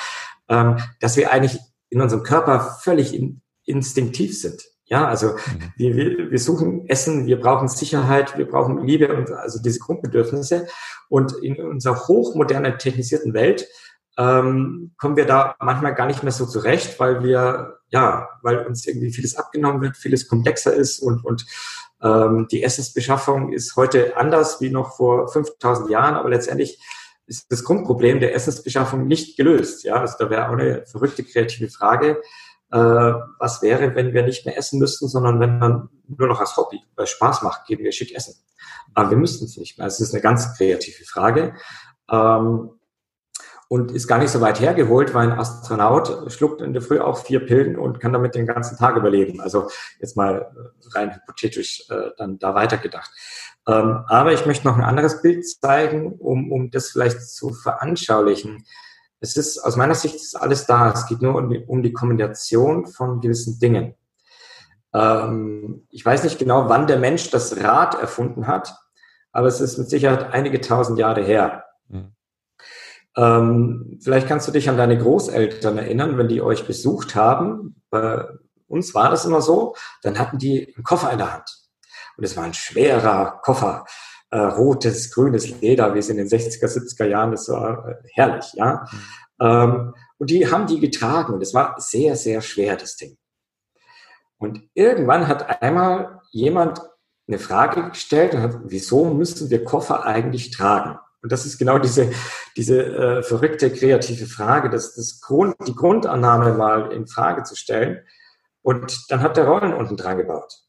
ähm, dass wir eigentlich in unserem Körper völlig in, instinktiv sind. Ja, also mhm. wir, wir suchen Essen, wir brauchen Sicherheit, wir brauchen Liebe und also diese Grundbedürfnisse. Und in unserer hochmodernen, technisierten Welt ähm, kommen wir da manchmal gar nicht mehr so zurecht, weil wir, ja, weil uns irgendwie vieles abgenommen wird, vieles komplexer ist und, und ähm, die Essensbeschaffung ist heute anders wie noch vor 5000 Jahren, aber letztendlich ist das Grundproblem der Essensbeschaffung nicht gelöst. Ja, also da wäre auch eine verrückte kreative Frage. Äh, was wäre, wenn wir nicht mehr essen müssten, sondern wenn man nur noch als Hobby, weil Spaß macht, gehen wir schick essen. Aber wir müssten es nicht mehr. Es ist eine ganz kreative Frage. Ähm, und ist gar nicht so weit hergeholt, weil ein Astronaut schluckt in der Früh auch vier Pillen und kann damit den ganzen Tag überleben. Also jetzt mal rein hypothetisch äh, dann da weitergedacht. Ähm, aber ich möchte noch ein anderes Bild zeigen, um, um das vielleicht zu veranschaulichen. Es ist, aus meiner Sicht ist alles da. Es geht nur um die, um die Kombination von gewissen Dingen. Ähm, ich weiß nicht genau, wann der Mensch das Rad erfunden hat, aber es ist mit Sicherheit einige tausend Jahre her. Mhm. Ähm, vielleicht kannst du dich an deine Großeltern erinnern, wenn die euch besucht haben. Bei uns war das immer so, dann hatten die einen Koffer in der Hand. Und es war ein schwerer Koffer, äh, rotes, grünes Leder, wie es in den 60er, 70er Jahren, das war äh, herrlich, ja. Ähm, und die haben die getragen und es war sehr, sehr schwer, das Ding. Und irgendwann hat einmal jemand eine Frage gestellt und hat, wieso müssen wir Koffer eigentlich tragen? Und das ist genau diese, diese äh, verrückte kreative Frage, das, das Grund, die Grundannahme mal in Frage zu stellen. Und dann hat der Rollen unten dran gebaut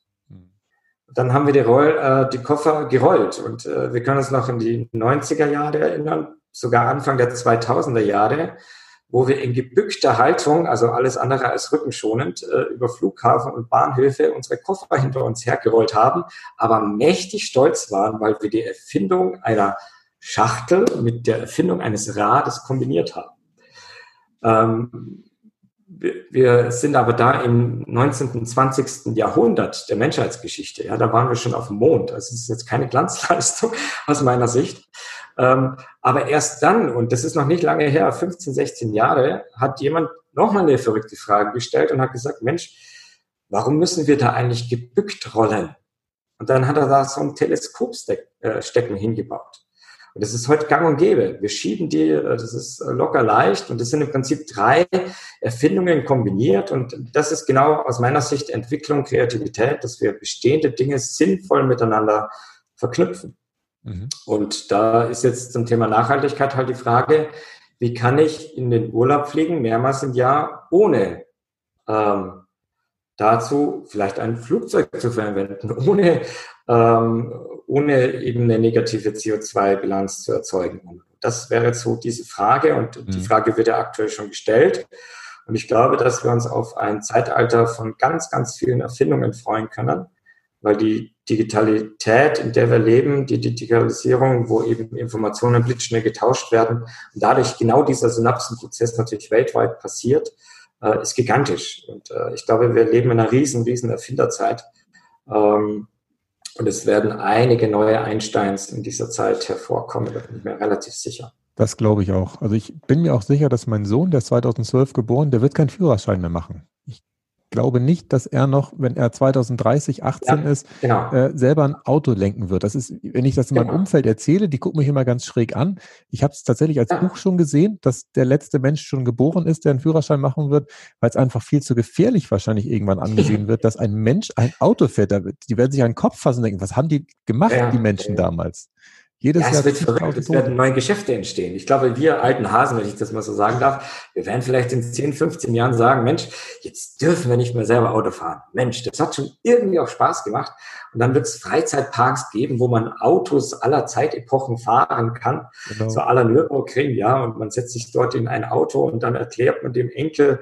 dann haben wir die, Roll, äh, die Koffer gerollt und äh, wir können uns noch in die 90er Jahre erinnern, sogar Anfang der 2000er Jahre, wo wir in gebückter Haltung, also alles andere als rückenschonend, äh, über Flughafen und Bahnhöfe unsere Koffer hinter uns hergerollt haben, aber mächtig stolz waren, weil wir die Erfindung einer Schachtel mit der Erfindung eines Rades kombiniert haben. Ähm, wir sind aber da im 19. und 20. Jahrhundert der Menschheitsgeschichte. Ja, da waren wir schon auf dem Mond. Also es ist jetzt keine Glanzleistung aus meiner Sicht. Ähm, aber erst dann, und das ist noch nicht lange her, 15, 16 Jahre, hat jemand nochmal eine verrückte Frage gestellt und hat gesagt, Mensch, warum müssen wir da eigentlich gebückt rollen? Und dann hat er da so ein Teleskopstecken äh, hingebaut. Und das ist heute gang und gäbe. Wir schieben die, äh, das ist äh, locker leicht und das sind im Prinzip drei Erfindungen kombiniert und das ist genau aus meiner Sicht Entwicklung, Kreativität, dass wir bestehende Dinge sinnvoll miteinander verknüpfen. Mhm. Und da ist jetzt zum Thema Nachhaltigkeit halt die Frage, wie kann ich in den Urlaub fliegen, mehrmals im Jahr, ohne ähm, dazu vielleicht ein Flugzeug zu verwenden, ohne, ähm, ohne eben eine negative CO2-Bilanz zu erzeugen. Das wäre so diese Frage und mhm. die Frage wird ja aktuell schon gestellt. Und ich glaube, dass wir uns auf ein Zeitalter von ganz, ganz vielen Erfindungen freuen können, weil die Digitalität, in der wir leben, die Digitalisierung, wo eben Informationen blitzschnell getauscht werden und dadurch genau dieser Synapsenprozess natürlich weltweit passiert, äh, ist gigantisch. Und äh, ich glaube, wir leben in einer riesen, riesen Erfinderzeit. Ähm, und es werden einige neue Einsteins in dieser Zeit hervorkommen, da bin ich mir relativ sicher. Das glaube ich auch. Also ich bin mir auch sicher, dass mein Sohn, der ist 2012 geboren, der wird keinen Führerschein mehr machen. Ich glaube nicht, dass er noch, wenn er 2030, 18 ja, ist, genau. äh, selber ein Auto lenken wird. Das ist, wenn ich das in genau. meinem Umfeld erzähle, die gucken mich immer ganz schräg an. Ich habe es tatsächlich als ja. Buch schon gesehen, dass der letzte Mensch schon geboren ist, der einen Führerschein machen wird, weil es einfach viel zu gefährlich wahrscheinlich irgendwann angesehen wird, dass ein Mensch ein Auto fährt. Die werden sich an den Kopf fassen und denken, was haben die gemacht, ja. die Menschen damals? Jedes ja, es Jahr wird verrückt, es werden neue Geschäfte entstehen. Ich glaube, wir alten Hasen, wenn ich das mal so sagen darf, wir werden vielleicht in 10, 15 Jahren sagen, Mensch, jetzt dürfen wir nicht mehr selber Auto fahren. Mensch, das hat schon irgendwie auch Spaß gemacht. Und dann wird es Freizeitparks geben, wo man Autos aller Zeitepochen fahren kann. Genau. So aller Nürburgring, ja. Und man setzt sich dort in ein Auto und dann erklärt man dem Enkel,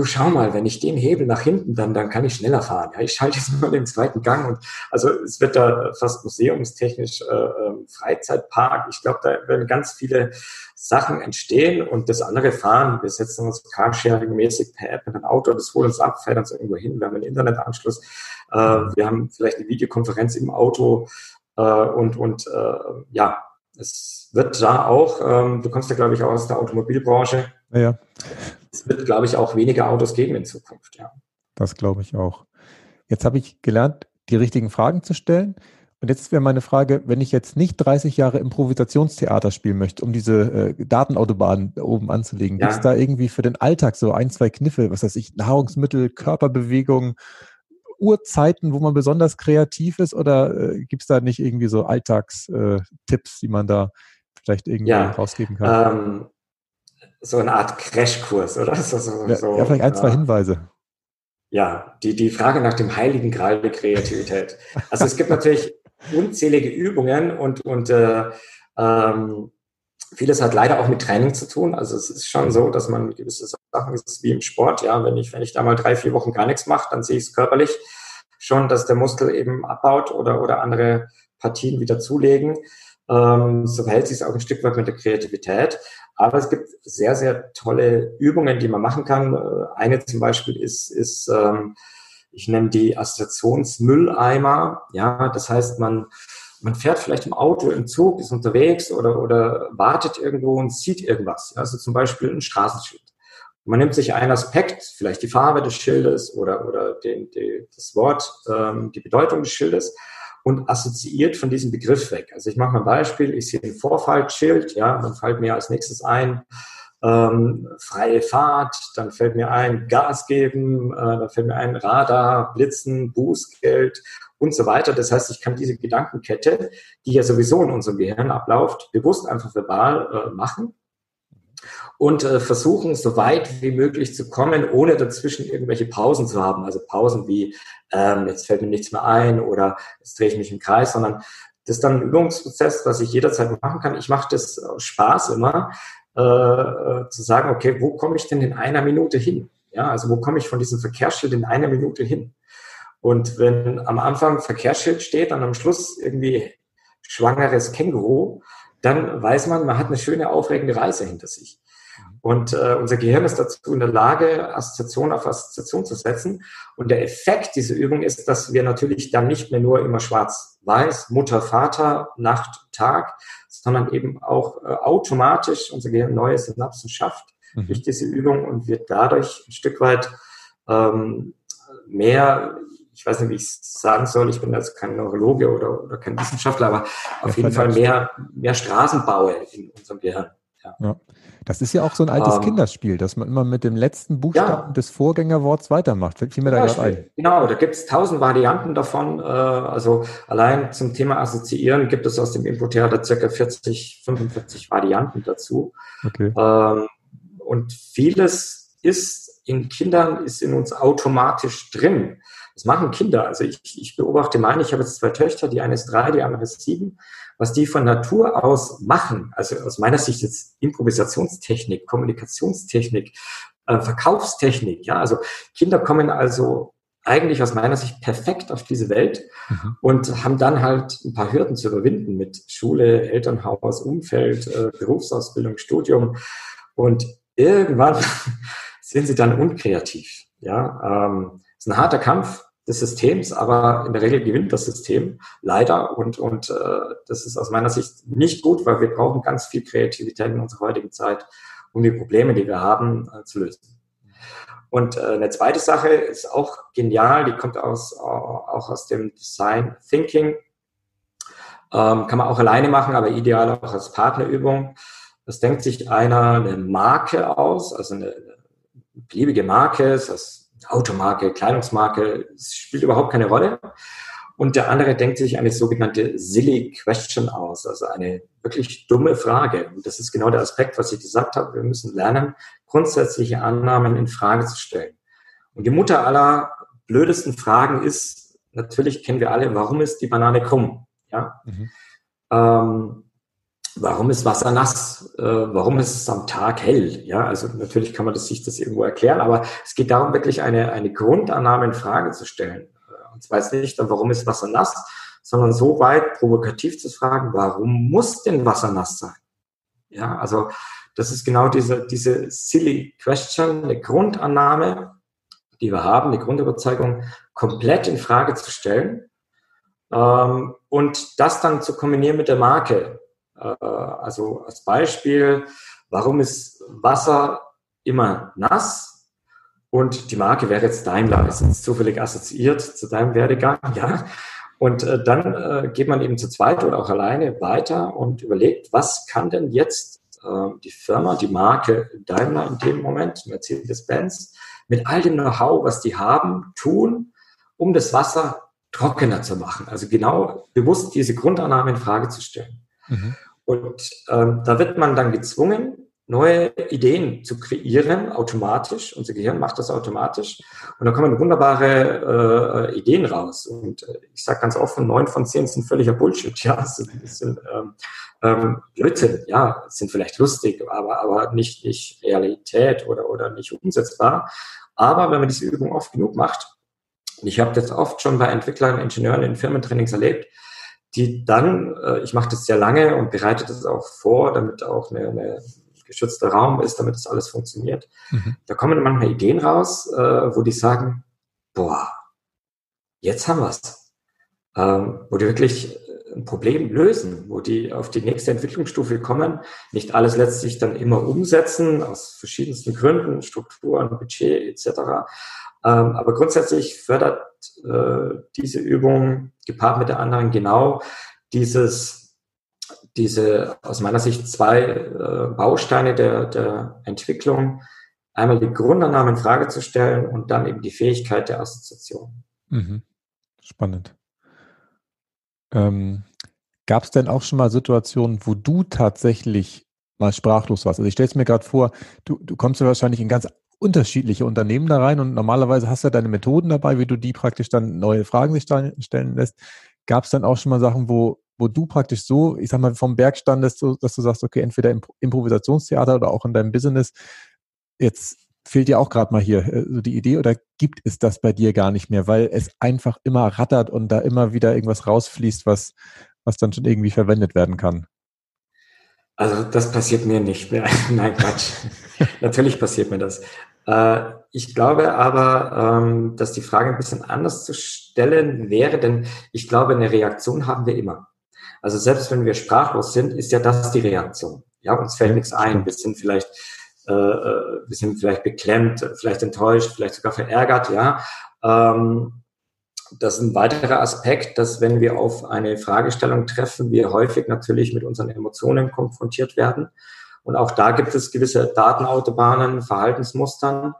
du schau mal, wenn ich den Hebel nach hinten, dann, dann kann ich schneller fahren. Ja, ich schalte jetzt mal den zweiten Gang und also es wird da fast museumstechnisch äh, ähm, Freizeitpark. Ich glaube, da werden ganz viele Sachen entstehen und das andere Fahren, wir setzen uns Carsharing-mäßig per App in ein Auto, das holt uns ab, fährt uns irgendwo hin, wir haben einen Internetanschluss, äh, wir haben vielleicht eine Videokonferenz im Auto äh, und, und äh, ja, es wird da auch, ähm, du kommst ja, glaube ich, auch aus der Automobilbranche. Ja. Es wird, glaube ich, auch weniger Autos geben in Zukunft, ja. Das glaube ich auch. Jetzt habe ich gelernt, die richtigen Fragen zu stellen. Und jetzt wäre meine Frage, wenn ich jetzt nicht 30 Jahre Improvisationstheater spielen möchte, um diese äh, Datenautobahn oben anzulegen, ja. gibt es da irgendwie für den Alltag so ein, zwei Kniffe, was weiß ich, Nahrungsmittel, Körperbewegung, Uhrzeiten, wo man besonders kreativ ist oder äh, gibt es da nicht irgendwie so Alltagstipps, äh, die man da vielleicht irgendwie ja, rausgeben kann? Ähm, so eine Art Crashkurs, oder? So, so, ja, so, ja, vielleicht ein, zwei Hinweise. Ja, die, die Frage nach dem heiligen Gral der Kreativität. Also es gibt natürlich unzählige Übungen und, und äh, ähm, vieles hat leider auch mit Training zu tun. Also es ist schon so, dass man gewisse Sachen, es ist wie im Sport, ja, wenn ich, wenn ich da mal drei, vier Wochen gar nichts mache, dann sehe ich es körperlich schon, dass der Muskel eben abbaut oder, oder andere Partien wieder zulegen. Ähm, so verhält sich es auch ein Stück weit mit der Kreativität. Aber es gibt sehr, sehr tolle Übungen, die man machen kann. Eine zum Beispiel ist, ist ähm, ich nenne die Assoziationsmülleimer. Ja, das heißt, man man fährt vielleicht im Auto, im Zug, ist unterwegs oder, oder wartet irgendwo und sieht irgendwas. Also zum Beispiel ein Straßenschild. Man nimmt sich einen Aspekt, vielleicht die Farbe des Schildes oder, oder den, den, das Wort, ähm, die Bedeutung des Schildes und assoziiert von diesem Begriff weg. Also ich mache mal ein Beispiel, ich sehe ein Vorfaltschild, ja, dann fällt mir als nächstes ein, ähm, freie Fahrt, dann fällt mir ein Gas geben, äh, dann fällt mir ein Radar, Blitzen, Bußgeld und so weiter. Das heißt, ich kann diese Gedankenkette, die ja sowieso in unserem Gehirn abläuft, bewusst einfach verbal äh, machen und äh, versuchen, so weit wie möglich zu kommen, ohne dazwischen irgendwelche Pausen zu haben. Also Pausen wie, ähm, jetzt fällt mir nichts mehr ein oder jetzt drehe ich mich im Kreis, sondern das ist dann ein Übungsprozess, was ich jederzeit machen kann. Ich mache das Spaß immer, äh, äh, zu sagen, okay, wo komme ich denn in einer Minute hin? Ja, also wo komme ich von diesem Verkehrsschild in einer Minute hin? Und wenn am Anfang Verkehrsschild steht und am Schluss irgendwie schwangeres Känguru, dann weiß man, man hat eine schöne, aufregende Reise hinter sich. Und äh, unser Gehirn ist dazu in der Lage, Assoziation auf Assoziation zu setzen. Und der Effekt dieser Übung ist, dass wir natürlich dann nicht mehr nur immer schwarz-weiß, Mutter, Vater, Nacht, Tag, sondern eben auch äh, automatisch unser Gehirn neue Synapsen schafft mhm. durch diese Übung und wird dadurch ein Stück weit ähm, mehr, ich weiß nicht, wie ich es sagen soll, ich bin also kein Neurologe oder, oder kein Wissenschaftler, aber auf jeden Fall mehr, mehr Straßen baue in unserem Gehirn. Ja. ja. Das ist ja auch so ein altes um, ähm. Kinderspiel, dass man immer mit dem letzten Buchstaben ja. des Vorgängerworts weitermacht. Fällt mir da gerade ein. Genau, da gibt es tausend Varianten davon. Äh, also allein zum Thema Assoziieren gibt es aus dem Infotheater circa 40, 45 Varianten dazu. Okay. Ähm, und vieles ist in Kindern, ist in uns automatisch drin. Das machen Kinder. Also ich, ich beobachte meine, ich habe jetzt zwei Töchter, die eine ist drei, die andere ist sieben was die von Natur aus machen, also aus meiner Sicht jetzt Improvisationstechnik, Kommunikationstechnik, äh, Verkaufstechnik, ja, also Kinder kommen also eigentlich aus meiner Sicht perfekt auf diese Welt mhm. und haben dann halt ein paar Hürden zu überwinden mit Schule, Elternhaus, Umfeld, äh, Berufsausbildung, Studium und irgendwann sind sie dann unkreativ. Ja, ähm, ist ein harter Kampf, des Systems, aber in der Regel gewinnt das System leider und, und äh, das ist aus meiner Sicht nicht gut, weil wir brauchen ganz viel Kreativität in unserer heutigen Zeit, um die Probleme, die wir haben, äh, zu lösen. Und äh, eine zweite Sache ist auch genial, die kommt aus, auch aus dem Design Thinking. Ähm, kann man auch alleine machen, aber ideal auch als Partnerübung. Das denkt sich einer eine Marke aus, also eine, eine beliebige Marke, das Automarke, Kleidungsmarke, es spielt überhaupt keine Rolle. Und der andere denkt sich eine sogenannte silly question aus, also eine wirklich dumme Frage. Und das ist genau der Aspekt, was ich gesagt habe. Wir müssen lernen, grundsätzliche Annahmen in Frage zu stellen. Und die Mutter aller blödesten Fragen ist, natürlich kennen wir alle, warum ist die Banane krumm? Ja. Mhm. Ähm, warum ist Wasser nass? Äh, warum ist es am Tag hell? Ja, also natürlich kann man das, sich das irgendwo erklären, aber es geht darum, wirklich eine, eine Grundannahme in Frage zu stellen. Äh, und zwar jetzt nicht, warum ist Wasser nass, sondern so weit provokativ zu fragen, warum muss denn Wasser nass sein? Ja, also das ist genau diese, diese silly question, eine Grundannahme, die wir haben, eine Grundüberzeugung, komplett in Frage zu stellen ähm, und das dann zu kombinieren mit der Marke. Äh, also als Beispiel, warum ist Wasser immer nass? Und die Marke wäre jetzt Daimler, ist jetzt zufällig assoziiert zu deinem Werdegang, ja. Und äh, dann äh, geht man eben zu zweit oder auch alleine weiter und überlegt, was kann denn jetzt äh, die Firma, die Marke Daimler in dem Moment, Mercedes-Benz, mit all dem Know-how, was die haben, tun, um das Wasser trockener zu machen. Also genau bewusst diese Grundannahme in Frage zu stellen. Mhm. Und ähm, da wird man dann gezwungen, neue Ideen zu kreieren, automatisch. Unser Gehirn macht das automatisch. Und da kommen wunderbare äh, Ideen raus. Und äh, ich sage ganz offen, neun von zehn sind völliger Bullshit. Ja, sind, sind ähm, ähm, Blödsinn. Ja, sind vielleicht lustig, aber, aber nicht, nicht Realität oder, oder nicht umsetzbar. Aber wenn man diese Übung oft genug macht, und ich habe das oft schon bei Entwicklern, Ingenieuren in Firmentrainings erlebt, die dann, äh, ich mache das sehr lange und bereite das auch vor, damit auch eine, eine geschützter Raum ist, damit das alles funktioniert. Mhm. Da kommen manchmal Ideen raus, äh, wo die sagen, boah, jetzt haben wir's. Ähm, wo die wirklich ein Problem lösen, wo die auf die nächste Entwicklungsstufe kommen, nicht alles letztlich dann immer umsetzen, aus verschiedensten Gründen, Strukturen, Budget etc. Ähm, aber grundsätzlich fördert äh, diese Übung gepaart mit der anderen genau dieses, diese aus meiner Sicht zwei äh, Bausteine der, der Entwicklung. Einmal die Grundannahme in Frage zu stellen und dann eben die Fähigkeit der Assoziation. Mhm. Spannend. Ähm, Gab es denn auch schon mal Situationen, wo du tatsächlich mal sprachlos warst? Also ich stelle es mir gerade vor, du, du kommst ja wahrscheinlich in ganz unterschiedliche Unternehmen da rein und normalerweise hast du deine Methoden dabei, wie du die praktisch dann neue Fragen sich stellen lässt. Gab es dann auch schon mal Sachen, wo, wo du praktisch so, ich sag mal, vom Berg standest, dass du sagst, okay, entweder im Improvisationstheater oder auch in deinem Business, jetzt fehlt dir auch gerade mal hier äh, so die Idee oder gibt es das bei dir gar nicht mehr, weil es einfach immer rattert und da immer wieder irgendwas rausfließt, was, was dann schon irgendwie verwendet werden kann? Also das passiert mir nicht mehr. Nein, Quatsch. Natürlich passiert mir das. Äh, ich glaube aber, ähm, dass die Frage ein bisschen anders zu stellen wäre, denn ich glaube, eine Reaktion haben wir immer. Also selbst wenn wir sprachlos sind, ist ja das die Reaktion. Ja, uns fällt nichts ein. Wir sind vielleicht, äh, äh, wir sind vielleicht beklemmt, vielleicht enttäuscht, vielleicht sogar verärgert. Ja, ähm, das ist ein weiterer Aspekt, dass wenn wir auf eine Fragestellung treffen, wir häufig natürlich mit unseren Emotionen konfrontiert werden. Und auch da gibt es gewisse Datenautobahnen, Verhaltensmustern.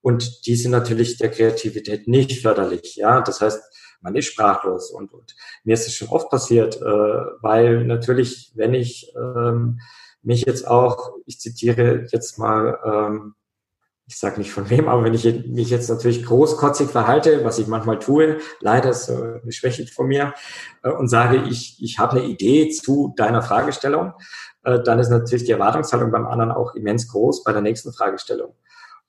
Und die sind natürlich der Kreativität nicht förderlich. Ja, das heißt, man ist sprachlos und, und mir ist es schon oft passiert, äh, weil natürlich, wenn ich ähm, mich jetzt auch, ich zitiere jetzt mal, ähm, ich sage nicht von wem, aber wenn ich mich jetzt natürlich großkotzig verhalte, was ich manchmal tue, leider ist eine Schwäche von mir, äh, und sage, ich, ich habe eine Idee zu deiner Fragestellung, äh, dann ist natürlich die Erwartungshaltung beim anderen auch immens groß bei der nächsten Fragestellung.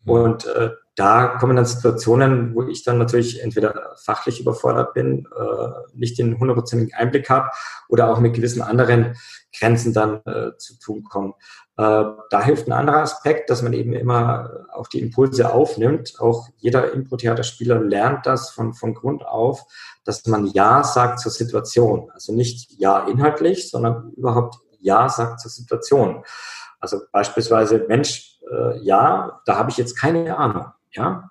Mhm. Und äh, da kommen dann Situationen, wo ich dann natürlich entweder fachlich überfordert bin, äh, nicht den hundertprozentigen Einblick habe oder auch mit gewissen anderen Grenzen dann äh, zu tun kommen. Äh, da hilft ein anderer Aspekt, dass man eben immer auch die Impulse aufnimmt. Auch jeder Impro-Theaterspieler lernt das von, von Grund auf, dass man Ja sagt zur Situation. Also nicht Ja inhaltlich, sondern überhaupt Ja sagt zur Situation. Also beispielsweise, Mensch, äh, ja, da habe ich jetzt keine Ahnung ja.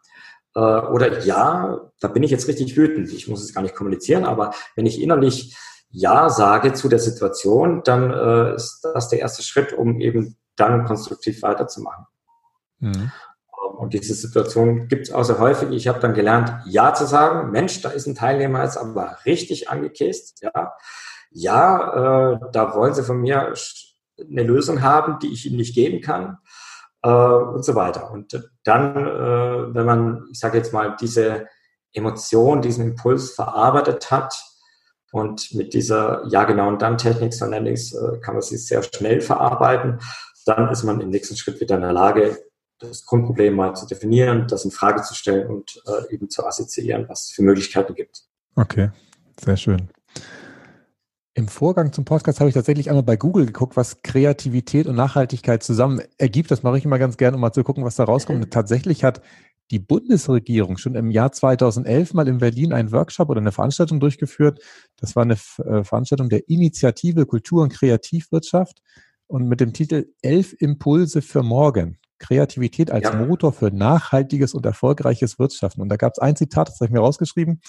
Äh, oder ja, da bin ich jetzt richtig wütend. Ich muss es gar nicht kommunizieren, aber wenn ich innerlich Ja sage zu der Situation, dann äh, ist das der erste Schritt, um eben dann konstruktiv weiterzumachen. Mhm. Ähm, und diese Situation gibt es auch sehr häufig. Ich habe dann gelernt, Ja zu sagen. Mensch, da ist ein Teilnehmer jetzt aber richtig angekäst. Ja, ja äh, da wollen sie von mir eine Lösung haben, die ich ihnen nicht geben kann äh, und so weiter. Und dann, äh, wenn man, ich sage jetzt mal, diese Emotion, diesen Impuls verarbeitet hat und mit dieser ja genau und dann Technik, so nenne ich äh, kann man sie sehr schnell verarbeiten, dann ist man im nächsten Schritt wieder in der Lage, das Grundproblem mal zu definieren, das in Frage zu stellen und äh, eben zu assoziieren, was es für Möglichkeiten gibt. Okay, sehr schön. Im Vorgang zum Podcast habe ich tatsächlich einmal bei Google geguckt, was Kreativität und Nachhaltigkeit zusammen ergibt. Das mache ich immer ganz gerne, um mal zu gucken, was da rauskommt. Und tatsächlich hat die Bundesregierung schon im Jahr 2011 mal in Berlin einen Workshop oder eine Veranstaltung durchgeführt. Das war eine äh, Veranstaltung der Initiative Kultur und Kreativwirtschaft und mit dem Titel Elf Impulse für morgen. Kreativität als ja. Motor für nachhaltiges und erfolgreiches Wirtschaften. Und da gab es ein Zitat, das habe ich mir rausgeschrieben.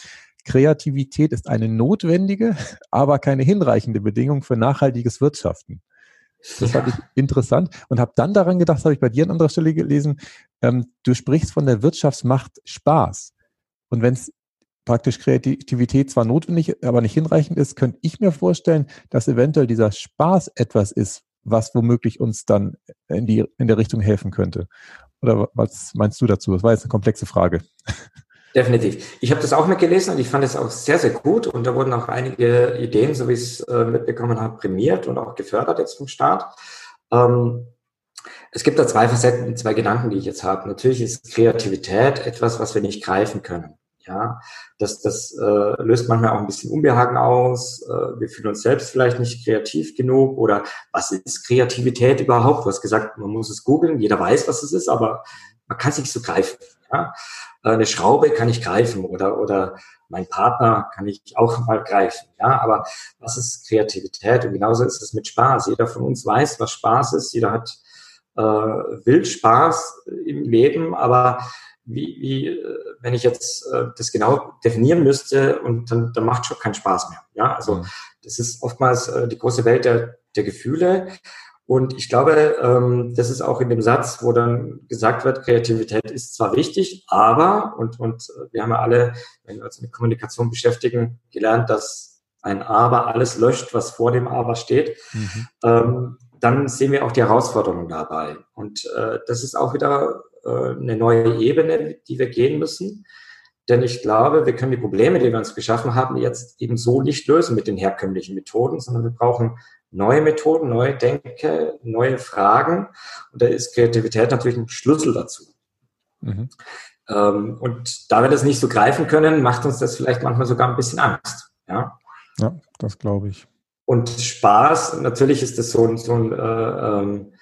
Kreativität ist eine notwendige, aber keine hinreichende Bedingung für nachhaltiges Wirtschaften. Das fand ich interessant und habe dann daran gedacht, habe ich bei dir an anderer Stelle gelesen, ähm, du sprichst von der Wirtschaftsmacht Spaß. Und wenn es praktisch Kreativität zwar notwendig, aber nicht hinreichend ist, könnte ich mir vorstellen, dass eventuell dieser Spaß etwas ist, was womöglich uns dann in, die, in der Richtung helfen könnte. Oder was meinst du dazu? Das war jetzt eine komplexe Frage. Definitiv. Ich habe das auch mitgelesen und ich fand es auch sehr, sehr gut. Und da wurden auch einige Ideen, so wie ich es äh, mitbekommen habe, prämiert und auch gefördert jetzt vom Staat. Ähm, es gibt da zwei Facetten, zwei Gedanken, die ich jetzt habe. Natürlich ist Kreativität etwas, was wir nicht greifen können. Ja, das, das äh, löst manchmal auch ein bisschen Unbehagen aus. Äh, wir fühlen uns selbst vielleicht nicht kreativ genug. Oder was ist Kreativität überhaupt? Du hast gesagt, man muss es googeln. Jeder weiß, was es ist, aber man kann es nicht so greifen. Ja? Eine Schraube kann ich greifen oder, oder mein Partner kann ich auch mal greifen. Ja, aber was ist Kreativität? Und genauso ist es mit Spaß. Jeder von uns weiß, was Spaß ist. Jeder hat äh, will Spaß im Leben, aber wie, wie äh, wenn ich jetzt äh, das genau definieren müsste und dann, dann macht schon keinen Spaß mehr. Ja, also mhm. das ist oftmals äh, die große Welt der, der Gefühle und ich glaube, ähm, das ist auch in dem Satz, wo dann gesagt wird, Kreativität ist zwar wichtig, aber, und, und wir haben ja alle, wenn wir uns mit Kommunikation beschäftigen, gelernt, dass ein Aber alles löscht, was vor dem Aber steht. Mhm. Ähm, dann sehen wir auch die Herausforderungen dabei. Und äh, das ist auch wieder äh, eine neue Ebene, die wir gehen müssen. Denn ich glaube, wir können die Probleme, die wir uns geschaffen haben, jetzt eben so nicht lösen mit den herkömmlichen Methoden, sondern wir brauchen neue Methoden, neue Denke, neue Fragen. Und da ist Kreativität natürlich ein Schlüssel dazu. Mhm. Ähm, und da wir das nicht so greifen können, macht uns das vielleicht manchmal sogar ein bisschen Angst. Ja, ja das glaube ich. Und Spaß, natürlich ist das so ein, so ein äh, ähm,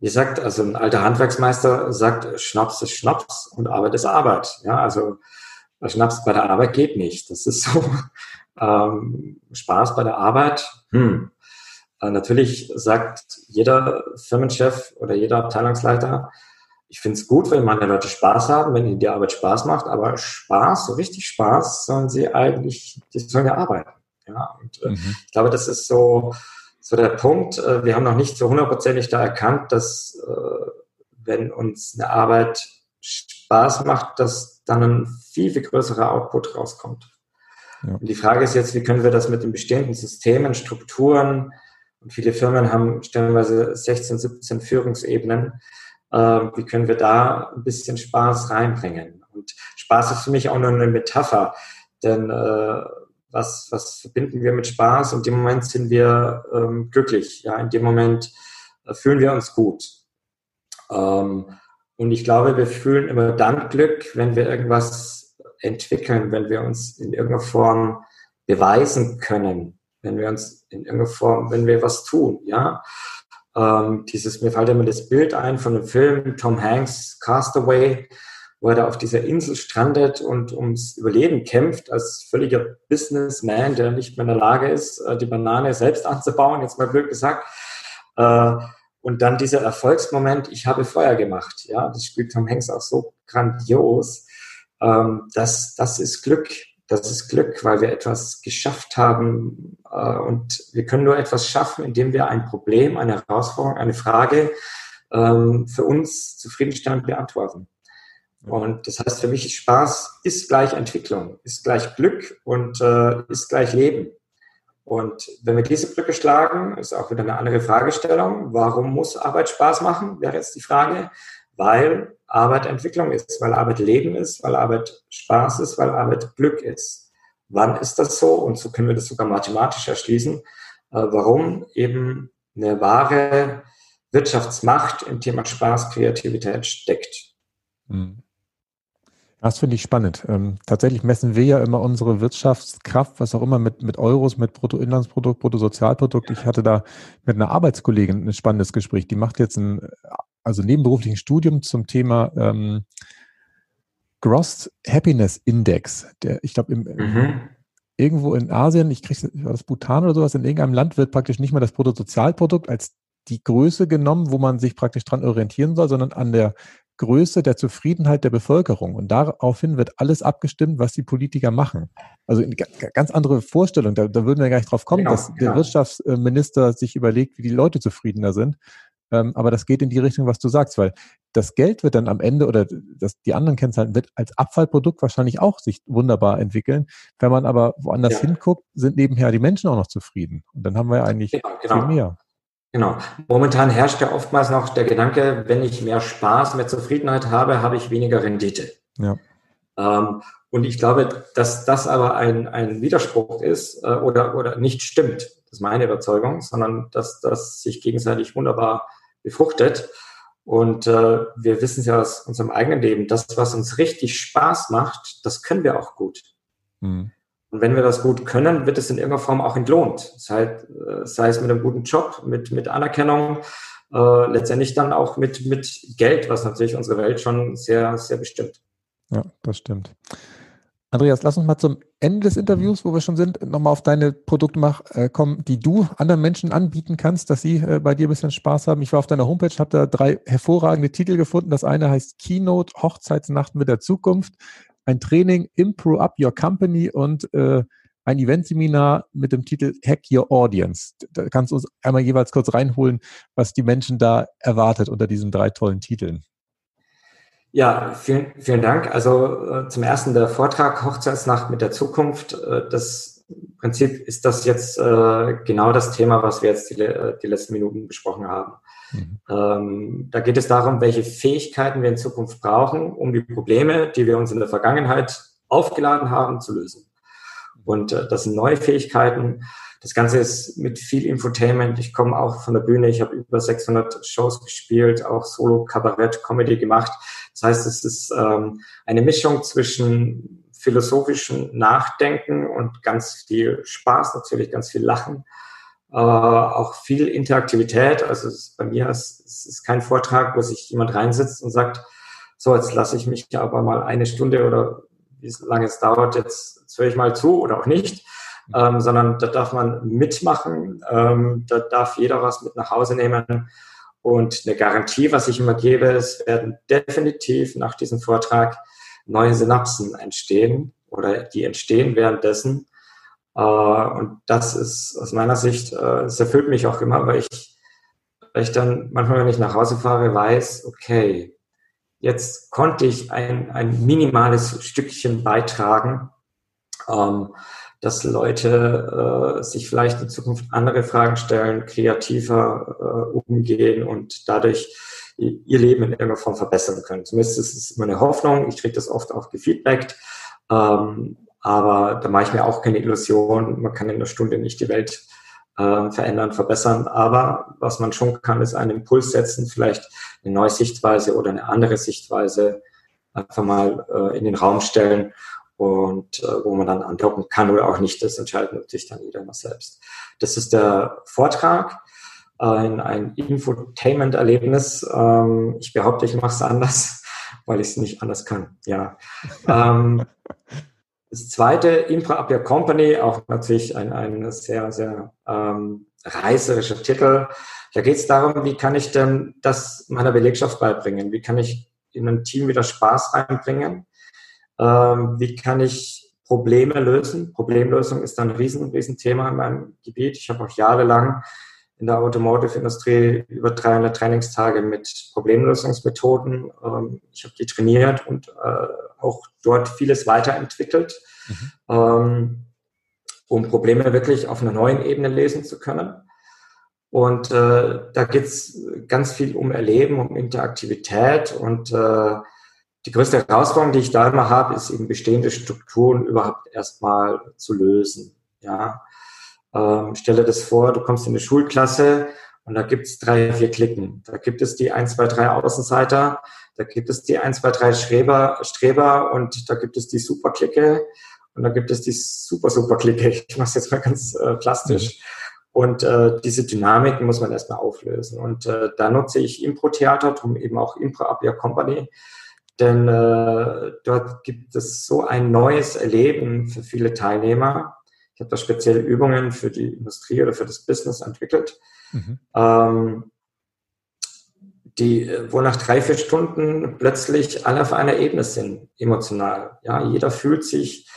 wie sagt, also ein alter Handwerksmeister sagt, Schnaps ist Schnaps und Arbeit ist Arbeit. Ja, also Schnaps bei der Arbeit geht nicht. Das ist so ähm, Spaß bei der Arbeit. Hm, äh, natürlich sagt jeder Firmenchef oder jeder Abteilungsleiter, ich finde es gut, wenn meine Leute Spaß haben, wenn ihnen die Arbeit Spaß macht, aber Spaß, so richtig Spaß, sollen sie eigentlich, die sollen ja arbeiten. Ja, und äh, mhm. ich glaube, das ist so, so der Punkt. Äh, wir haben noch nicht so hundertprozentig da erkannt, dass äh, wenn uns eine Arbeit Spaß macht, dass dann ein viel, viel größerer Output rauskommt. Ja. Und die Frage ist jetzt, wie können wir das mit den bestehenden Systemen, Strukturen, viele Firmen haben stellenweise 16, 17 Führungsebenen, äh, wie können wir da ein bisschen Spaß reinbringen? Und Spaß ist für mich auch nur eine Metapher, denn äh, was, was verbinden wir mit Spaß? In dem Moment sind wir ähm, glücklich. Ja, in dem Moment äh, fühlen wir uns gut. Ähm, und ich glaube, wir fühlen immer dann Glück, wenn wir irgendwas entwickeln, wenn wir uns in irgendeiner Form beweisen können, wenn wir uns in irgendeiner Form, wenn wir was tun, ja. Ähm, dieses, mir fällt immer das Bild ein von einem Film, Tom Hanks, Castaway, wo er da auf dieser Insel strandet und ums Überleben kämpft, als völliger Businessman, der nicht mehr in der Lage ist, äh, die Banane selbst anzubauen, jetzt mal blöd gesagt. Äh, und dann dieser Erfolgsmoment, ich habe Feuer gemacht. Ja, das spielt Tom Hanks auch so grandios. Ähm, das, das ist Glück. Das ist Glück, weil wir etwas geschafft haben. Äh, und wir können nur etwas schaffen, indem wir ein Problem, eine Herausforderung, eine Frage ähm, für uns zufriedenstellend beantworten. Und das heißt für mich, Spaß ist gleich Entwicklung, ist gleich Glück und äh, ist gleich Leben. Und wenn wir diese Brücke schlagen, ist auch wieder eine andere Fragestellung. Warum muss Arbeit Spaß machen? Wäre jetzt die Frage. Weil Arbeit Entwicklung ist, weil Arbeit Leben ist, weil Arbeit Spaß ist, weil Arbeit Glück ist. Wann ist das so? Und so können wir das sogar mathematisch erschließen. Äh, warum eben eine wahre Wirtschaftsmacht im Thema Spaß, Kreativität steckt. Mhm. Das finde ich spannend. Ähm, tatsächlich messen wir ja immer unsere Wirtschaftskraft, was auch immer, mit, mit Euros, mit Bruttoinlandsprodukt, Bruttosozialprodukt. Ich hatte da mit einer Arbeitskollegin ein spannendes Gespräch. Die macht jetzt ein, also nebenberuflichen Studium zum Thema ähm, Gross Happiness Index. Der, ich glaube, mhm. irgendwo in Asien, ich kriege das Bhutan oder sowas, in irgendeinem Land wird praktisch nicht mehr das Bruttosozialprodukt als die Größe genommen, wo man sich praktisch dran orientieren soll, sondern an der Größe der Zufriedenheit der Bevölkerung. Und daraufhin wird alles abgestimmt, was die Politiker machen. Also eine ganz andere Vorstellung. Da, da würden wir gar nicht drauf kommen, genau, dass genau. der Wirtschaftsminister sich überlegt, wie die Leute zufriedener sind. Ähm, aber das geht in die Richtung, was du sagst, weil das Geld wird dann am Ende oder das, die anderen Kennzahlen wird als Abfallprodukt wahrscheinlich auch sich wunderbar entwickeln. Wenn man aber woanders ja. hinguckt, sind nebenher die Menschen auch noch zufrieden. Und dann haben wir ja eigentlich genau, genau. viel mehr. Genau. Momentan herrscht ja oftmals noch der Gedanke, wenn ich mehr Spaß, mehr Zufriedenheit habe, habe ich weniger Rendite. Ja. Ähm, und ich glaube, dass das aber ein, ein Widerspruch ist äh, oder, oder nicht stimmt. Das ist meine Überzeugung, sondern dass das sich gegenseitig wunderbar befruchtet. Und äh, wir wissen es ja aus unserem eigenen Leben, das, was uns richtig Spaß macht, das können wir auch gut. Mhm. Und wenn wir das gut können, wird es in irgendeiner Form auch entlohnt. Sei, äh, sei es mit einem guten Job, mit, mit Anerkennung, äh, letztendlich dann auch mit, mit Geld, was natürlich unsere Welt schon sehr, sehr bestimmt. Ja, das stimmt. Andreas, lass uns mal zum Ende des Interviews, wo wir schon sind, nochmal auf deine Produkte mach, äh, kommen, die du anderen Menschen anbieten kannst, dass sie äh, bei dir ein bisschen Spaß haben. Ich war auf deiner Homepage, habe da drei hervorragende Titel gefunden. Das eine heißt Keynote Hochzeitsnacht mit der Zukunft ein Training Improve Up Your Company und äh, ein Eventseminar mit dem Titel Hack Your Audience. Da kannst du uns einmal jeweils kurz reinholen, was die Menschen da erwartet unter diesen drei tollen Titeln. Ja, vielen, vielen Dank. Also äh, zum ersten der Vortrag Hochzeitsnacht mit der Zukunft. Äh, das Prinzip ist das jetzt äh, genau das Thema, was wir jetzt die, äh, die letzten Minuten besprochen haben. Mhm. Ähm, da geht es darum, welche Fähigkeiten wir in Zukunft brauchen, um die Probleme, die wir uns in der Vergangenheit aufgeladen haben, zu lösen. Und äh, das sind neue Fähigkeiten. Das Ganze ist mit viel Infotainment. Ich komme auch von der Bühne. Ich habe über 600 Shows gespielt, auch Solo, Kabarett, Comedy gemacht. Das heißt, es ist ähm, eine Mischung zwischen philosophischen Nachdenken und ganz viel Spaß, natürlich ganz viel Lachen äh, auch viel Interaktivität. Also bei mir ist es ist kein Vortrag, wo sich jemand reinsetzt und sagt, so, jetzt lasse ich mich aber mal eine Stunde oder wie lange es dauert, jetzt höre ich mal zu oder auch nicht, ähm, sondern da darf man mitmachen, ähm, da darf jeder was mit nach Hause nehmen. Und eine Garantie, was ich immer gebe, es werden definitiv nach diesem Vortrag neue Synapsen entstehen oder die entstehen währenddessen. Äh, und das ist aus meiner Sicht, äh, es erfüllt mich auch immer, weil ich, weil ich dann manchmal, wenn ich nach Hause fahre, weiß, okay, jetzt konnte ich ein, ein minimales Stückchen beitragen, ähm, dass Leute äh, sich vielleicht in Zukunft andere Fragen stellen, kreativer äh, umgehen und dadurch ihr Leben in irgendeiner Form verbessern können. Zumindest ist es immer eine Hoffnung. Ich kriege das oft auch gefeedbackt. Ähm, aber da mache ich mir auch keine Illusion. Man kann in einer Stunde nicht die Welt äh, verändern, verbessern. Aber was man schon kann, ist einen Impuls setzen, vielleicht eine neue Sichtweise oder eine andere Sichtweise einfach mal äh, in den Raum stellen und äh, wo man dann andocken kann oder auch nicht. Das entscheidet natürlich dann jeder mal selbst. Das ist der Vortrag, ein, ein Infotainment-Erlebnis. Ähm, ich behaupte, ich mache es anders, weil ich es nicht anders kann. Ja. ähm, das zweite, Impra Up Company, auch natürlich ein, ein sehr, sehr ähm, reißerischer Titel. Da geht es darum, wie kann ich denn das meiner Belegschaft beibringen? Wie kann ich in ein Team wieder Spaß reinbringen? Ähm, wie kann ich Probleme lösen? Problemlösung ist ein riesen, riesen Thema in meinem Gebiet. Ich habe auch jahrelang in der Automotive-Industrie über 300 Trainingstage mit Problemlösungsmethoden. Ähm, ich habe die trainiert und äh, auch dort vieles weiterentwickelt, mhm. ähm, um Probleme wirklich auf einer neuen Ebene lesen zu können. Und äh, da geht es ganz viel um Erleben, um Interaktivität und äh, die größte Herausforderung, die ich da immer habe, ist eben bestehende Strukturen überhaupt erstmal zu lösen. Ja, ähm, stelle das vor, du kommst in eine Schulklasse und da gibt es drei, vier Klicken. Da gibt es die 1, 2, 3 Außenseiter, da gibt es die 1, 2, 3 Streber, Streber und da gibt es die Superklicke und da gibt es die super, super Clique. Ich mache es jetzt mal ganz äh, plastisch. Mhm. Und äh, diese Dynamik muss man erstmal auflösen. Und äh, da nutze ich Impro-Theater, darum eben auch Impro Up Your Company, denn äh, dort gibt es so ein neues Erleben für viele Teilnehmer. Ich habe da spezielle Übungen für die Industrie oder für das Business entwickelt, mhm. ähm, die, wo nach drei, vier Stunden plötzlich alle auf einer Ebene sind, emotional. Ja, jeder fühlt sich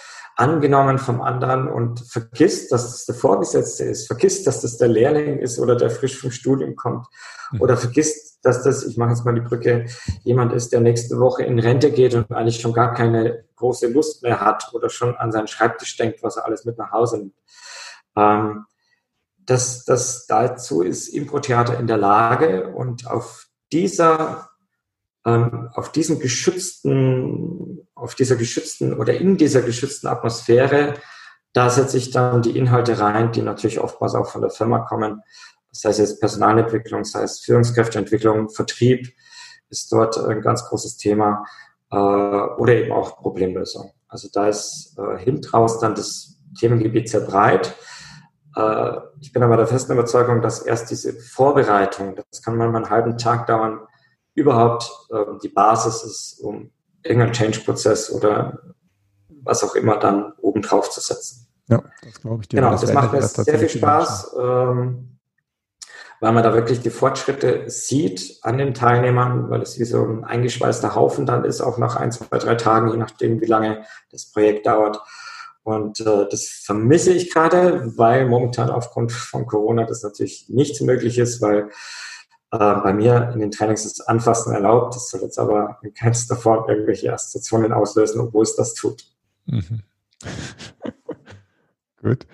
angenommen vom anderen und vergisst, dass das der Vorgesetzte ist, vergisst, dass das der Lehrling ist oder der frisch vom Studium kommt mhm. oder vergisst, dass das, ich mache jetzt mal die Brücke, jemand ist, der nächste Woche in Rente geht und eigentlich schon gar keine große Lust mehr hat oder schon an seinen Schreibtisch denkt, was er alles mit nach Hause nimmt. Ähm, das, das dazu ist Impro-Theater in der Lage und auf dieser ähm, auf diesem geschützten, auf dieser geschützten oder in dieser geschützten Atmosphäre, da setze ich dann die Inhalte rein, die natürlich oftmals auch von der Firma kommen. Das heißt jetzt Personalentwicklung, das heißt Führungskräfteentwicklung, Vertrieb ist dort ein ganz großes Thema äh, oder eben auch Problemlösung. Also da ist äh, hinten raus dann das Themengebiet sehr breit. Äh, ich bin aber der festen Überzeugung, dass erst diese Vorbereitung, das kann mal einen halben Tag dauern, überhaupt äh, die Basis ist, um irgendeinen Change-Prozess oder was auch immer dann oben drauf zu setzen. Ja, das glaube ich dir. Genau, das, das macht mir sehr viel Spaß, ähm, weil man da wirklich die Fortschritte sieht an den Teilnehmern, weil es wie so ein eingeschweißter Haufen dann ist, auch nach ein, zwei, drei Tagen, je nachdem, wie lange das Projekt dauert. Und äh, das vermisse ich gerade, weil momentan aufgrund von Corona das natürlich nicht möglich ist, weil äh, bei mir in den Trainings ist Anfassen erlaubt. Das soll jetzt aber in keinster Form irgendwelche Assoziationen auslösen, obwohl es das tut. Mhm. Gut.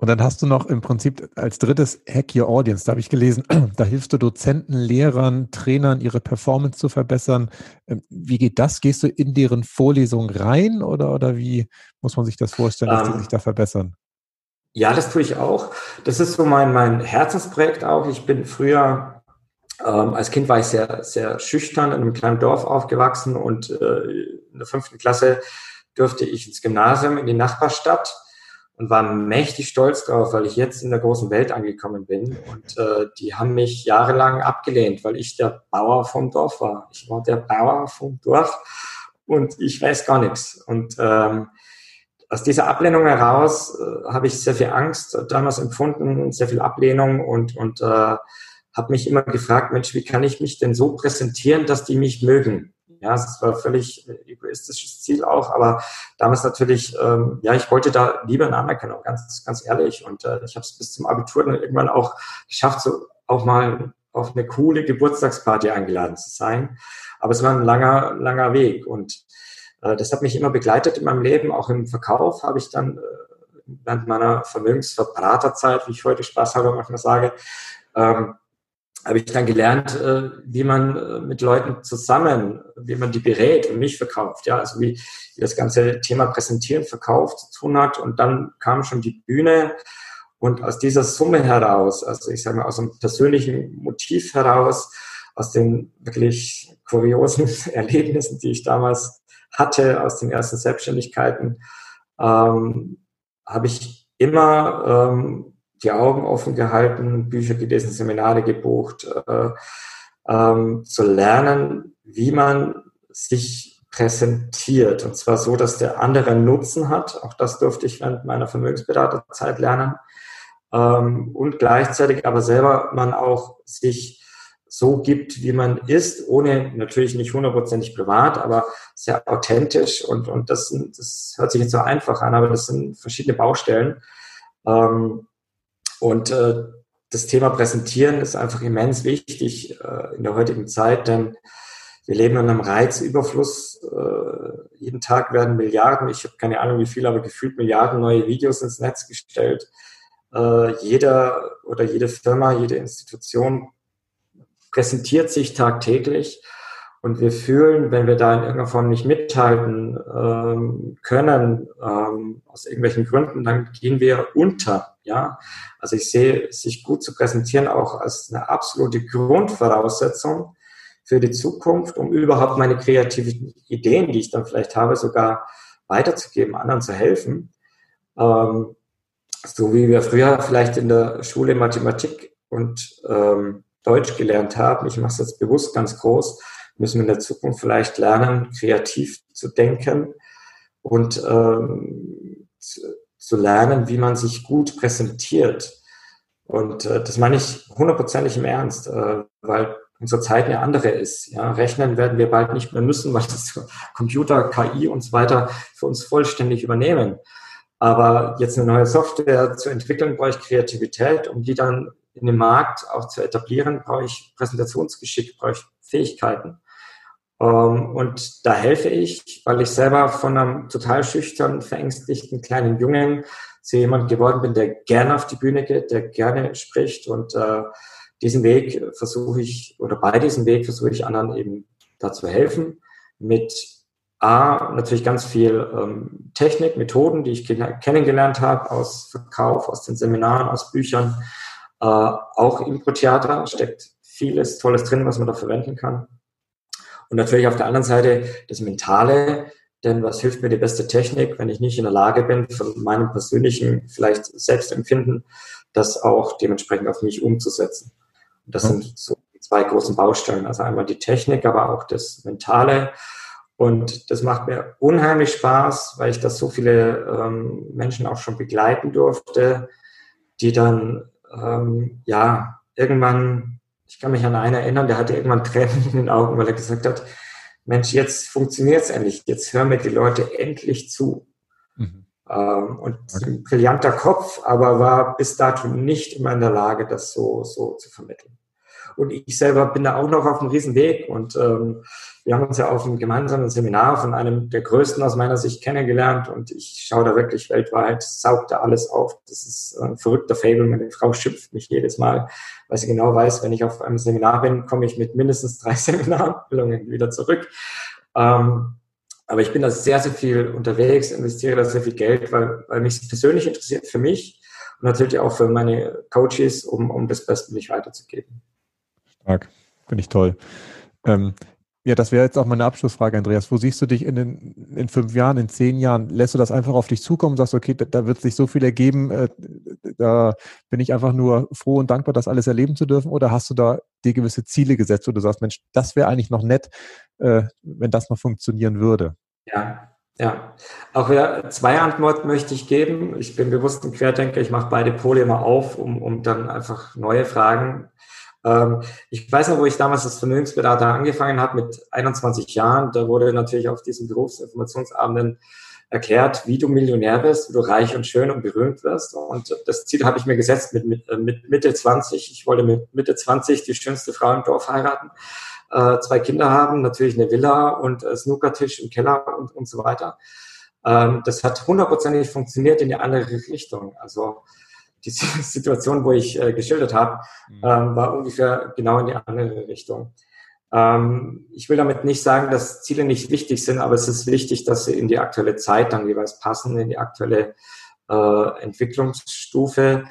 Und dann hast du noch im Prinzip als drittes Hack Your Audience. Da habe ich gelesen, da hilfst du Dozenten, Lehrern, Trainern, ihre Performance zu verbessern. Ähm, wie geht das? Gehst du in deren Vorlesung rein oder, oder wie muss man sich das vorstellen, dass um, sie ähm. sich da verbessern? Ja, das tue ich auch. Das ist so mein, mein Herzensprojekt auch. Ich bin früher ähm, als Kind war ich sehr, sehr schüchtern in einem kleinen Dorf aufgewachsen und äh, in der fünften Klasse durfte ich ins Gymnasium in die Nachbarstadt und war mächtig stolz drauf, weil ich jetzt in der großen Welt angekommen bin. Und äh, die haben mich jahrelang abgelehnt, weil ich der Bauer vom Dorf war. Ich war der Bauer vom Dorf und ich weiß gar nichts. Und ähm, aus dieser Ablehnung heraus äh, habe ich sehr viel Angst damals empfunden, sehr viel Ablehnung und, und äh, habe mich immer gefragt, Mensch, wie kann ich mich denn so präsentieren, dass die mich mögen? Ja, es war völlig egoistisches Ziel auch, aber damals natürlich, ähm, ja, ich wollte da lieber eine Anerkennung, ganz, ganz ehrlich. Und äh, ich habe es bis zum Abitur dann irgendwann auch geschafft, so auch mal auf eine coole Geburtstagsparty eingeladen zu sein. Aber es war ein langer, langer Weg und äh, das hat mich immer begleitet in meinem Leben. Auch im Verkauf habe ich dann äh, während meiner Vermögensverberaterzeit, wie ich heute Spaß habe, manchmal sage, ähm, habe ich dann gelernt, äh, wie man äh, mit Leuten zusammen, wie man die berät und nicht verkauft. Ja, also wie, wie das ganze Thema Präsentieren, Verkauf zu tun hat. Und dann kam schon die Bühne und aus dieser Summe heraus, also ich sage mal aus einem persönlichen Motiv heraus, aus den wirklich kuriosen Erlebnissen, die ich damals hatte, aus den ersten Selbstständigkeiten, ähm, habe ich immer ähm, die Augen offen gehalten, Bücher gelesen, Seminare gebucht, äh, ähm, zu lernen, wie man sich präsentiert. Und zwar so, dass der andere Nutzen hat. Auch das durfte ich während meiner Vermögensberaterzeit lernen. Ähm, und gleichzeitig aber selber man auch sich so gibt, wie man ist, ohne natürlich nicht hundertprozentig privat, aber sehr authentisch. Und, und das, das hört sich jetzt so einfach an, aber das sind verschiedene Baustellen. Ähm, und äh, das Thema Präsentieren ist einfach immens wichtig äh, in der heutigen Zeit, denn wir leben in einem Reizüberfluss. Äh, jeden Tag werden Milliarden, ich habe keine Ahnung wie viel, aber gefühlt Milliarden neue Videos ins Netz gestellt. Äh, jeder oder jede Firma, jede Institution präsentiert sich tagtäglich. Und wir fühlen, wenn wir da in irgendeiner Form nicht mithalten ähm, können, ähm, aus irgendwelchen Gründen, dann gehen wir unter. Ja, also ich sehe, sich gut zu präsentieren auch als eine absolute Grundvoraussetzung für die Zukunft, um überhaupt meine kreativen Ideen, die ich dann vielleicht habe, sogar weiterzugeben, anderen zu helfen. Ähm, so wie wir früher vielleicht in der Schule Mathematik und ähm, Deutsch gelernt haben, ich mache es jetzt bewusst ganz groß, müssen wir in der Zukunft vielleicht lernen, kreativ zu denken und ähm, zu, lernen, wie man sich gut präsentiert. Und äh, das meine ich hundertprozentig im Ernst, äh, weil unsere Zeit eine andere ist. Ja, rechnen werden wir bald nicht mehr müssen, weil das Computer, KI und so weiter für uns vollständig übernehmen. Aber jetzt eine neue Software zu entwickeln, brauche ich Kreativität, um die dann in dem Markt auch zu etablieren, brauche ich Präsentationsgeschick, brauche ich Fähigkeiten. Ähm, und da helfe ich, weil ich selber von einem total schüchtern, verängstigten kleinen Jungen zu jemand geworden bin, der gerne auf die Bühne geht, der gerne spricht und äh, diesen Weg versuche ich, oder bei diesem Weg versuche ich anderen eben dazu helfen, mit A, natürlich ganz viel ähm, Technik, Methoden, die ich kennengelernt habe aus Verkauf, aus den Seminaren, aus Büchern, äh, auch Impro-Theater steckt vieles Tolles drin, was man da verwenden kann. Und natürlich auf der anderen Seite das Mentale, denn was hilft mir die beste Technik, wenn ich nicht in der Lage bin, von meinem persönlichen vielleicht Selbstempfinden, das auch dementsprechend auf mich umzusetzen. Und das sind so die zwei großen Baustellen. Also einmal die Technik, aber auch das Mentale. Und das macht mir unheimlich Spaß, weil ich das so viele ähm, Menschen auch schon begleiten durfte, die dann ähm, ja, irgendwann, ich kann mich an einen erinnern, der hatte irgendwann Tränen in den Augen, weil er gesagt hat, Mensch, jetzt funktioniert es endlich, jetzt hören mir die Leute endlich zu. Mhm. Ähm, und okay. ein brillanter Kopf, aber war bis dato nicht immer in der Lage, das so, so zu vermitteln. Und ich selber bin da auch noch auf einem Weg und ähm, wir haben uns ja auf einem gemeinsamen Seminar von einem der größten aus meiner Sicht kennengelernt und ich schaue da wirklich weltweit, saugt da alles auf. Das ist ein verrückter Fable. Meine Frau schimpft mich jedes Mal, weil sie genau weiß, wenn ich auf einem Seminar bin, komme ich mit mindestens drei Seminarbildungen wieder zurück. Ähm, aber ich bin da sehr, sehr viel unterwegs, investiere da sehr viel Geld, weil, weil mich persönlich interessiert für mich und natürlich auch für meine Coaches, um, um das Bestmöglich weiterzugeben. Stark, finde ich toll. Ähm, ja, das wäre jetzt auch meine Abschlussfrage, Andreas. Wo siehst du dich in, den, in fünf Jahren, in zehn Jahren? Lässt du das einfach auf dich zukommen und sagst, okay, da, da wird sich so viel ergeben, äh, da bin ich einfach nur froh und dankbar, das alles erleben zu dürfen? Oder hast du da dir gewisse Ziele gesetzt, wo du sagst, Mensch, das wäre eigentlich noch nett, äh, wenn das noch funktionieren würde? Ja, ja. Auch wieder zwei Antworten möchte ich geben. Ich bin bewusst ein Querdenker, ich mache beide Pole immer auf, um, um dann einfach neue Fragen Ähm, ich weiß noch, wo ich damals das Vermögensberater angefangen habe mit 21 Jahren. Da wurde natürlich auf diesen Berufsinformationsabenden erklärt, wie du Millionär wirst, wie du reich und schön und berühmt wirst. Und das Ziel habe ich mir gesetzt mit, mit, mit Mitte 20. Ich wollte mit Mitte 20 die schönste Frau im Dorf heiraten, äh, zwei Kinder haben, natürlich eine Villa und äh, Snookertisch im Keller und, und so weiter. Ähm, das hat hundertprozentig funktioniert in die andere Richtung. Also die Situation, wo ich äh, geschildert habe, mhm. ähm, war ungefähr genau in die andere Richtung. Ähm, ich will damit nicht sagen, dass Ziele nicht wichtig sind, aber es ist wichtig, dass sie in die aktuelle Zeit dann jeweils passen, in die aktuelle äh, Entwicklungsstufe.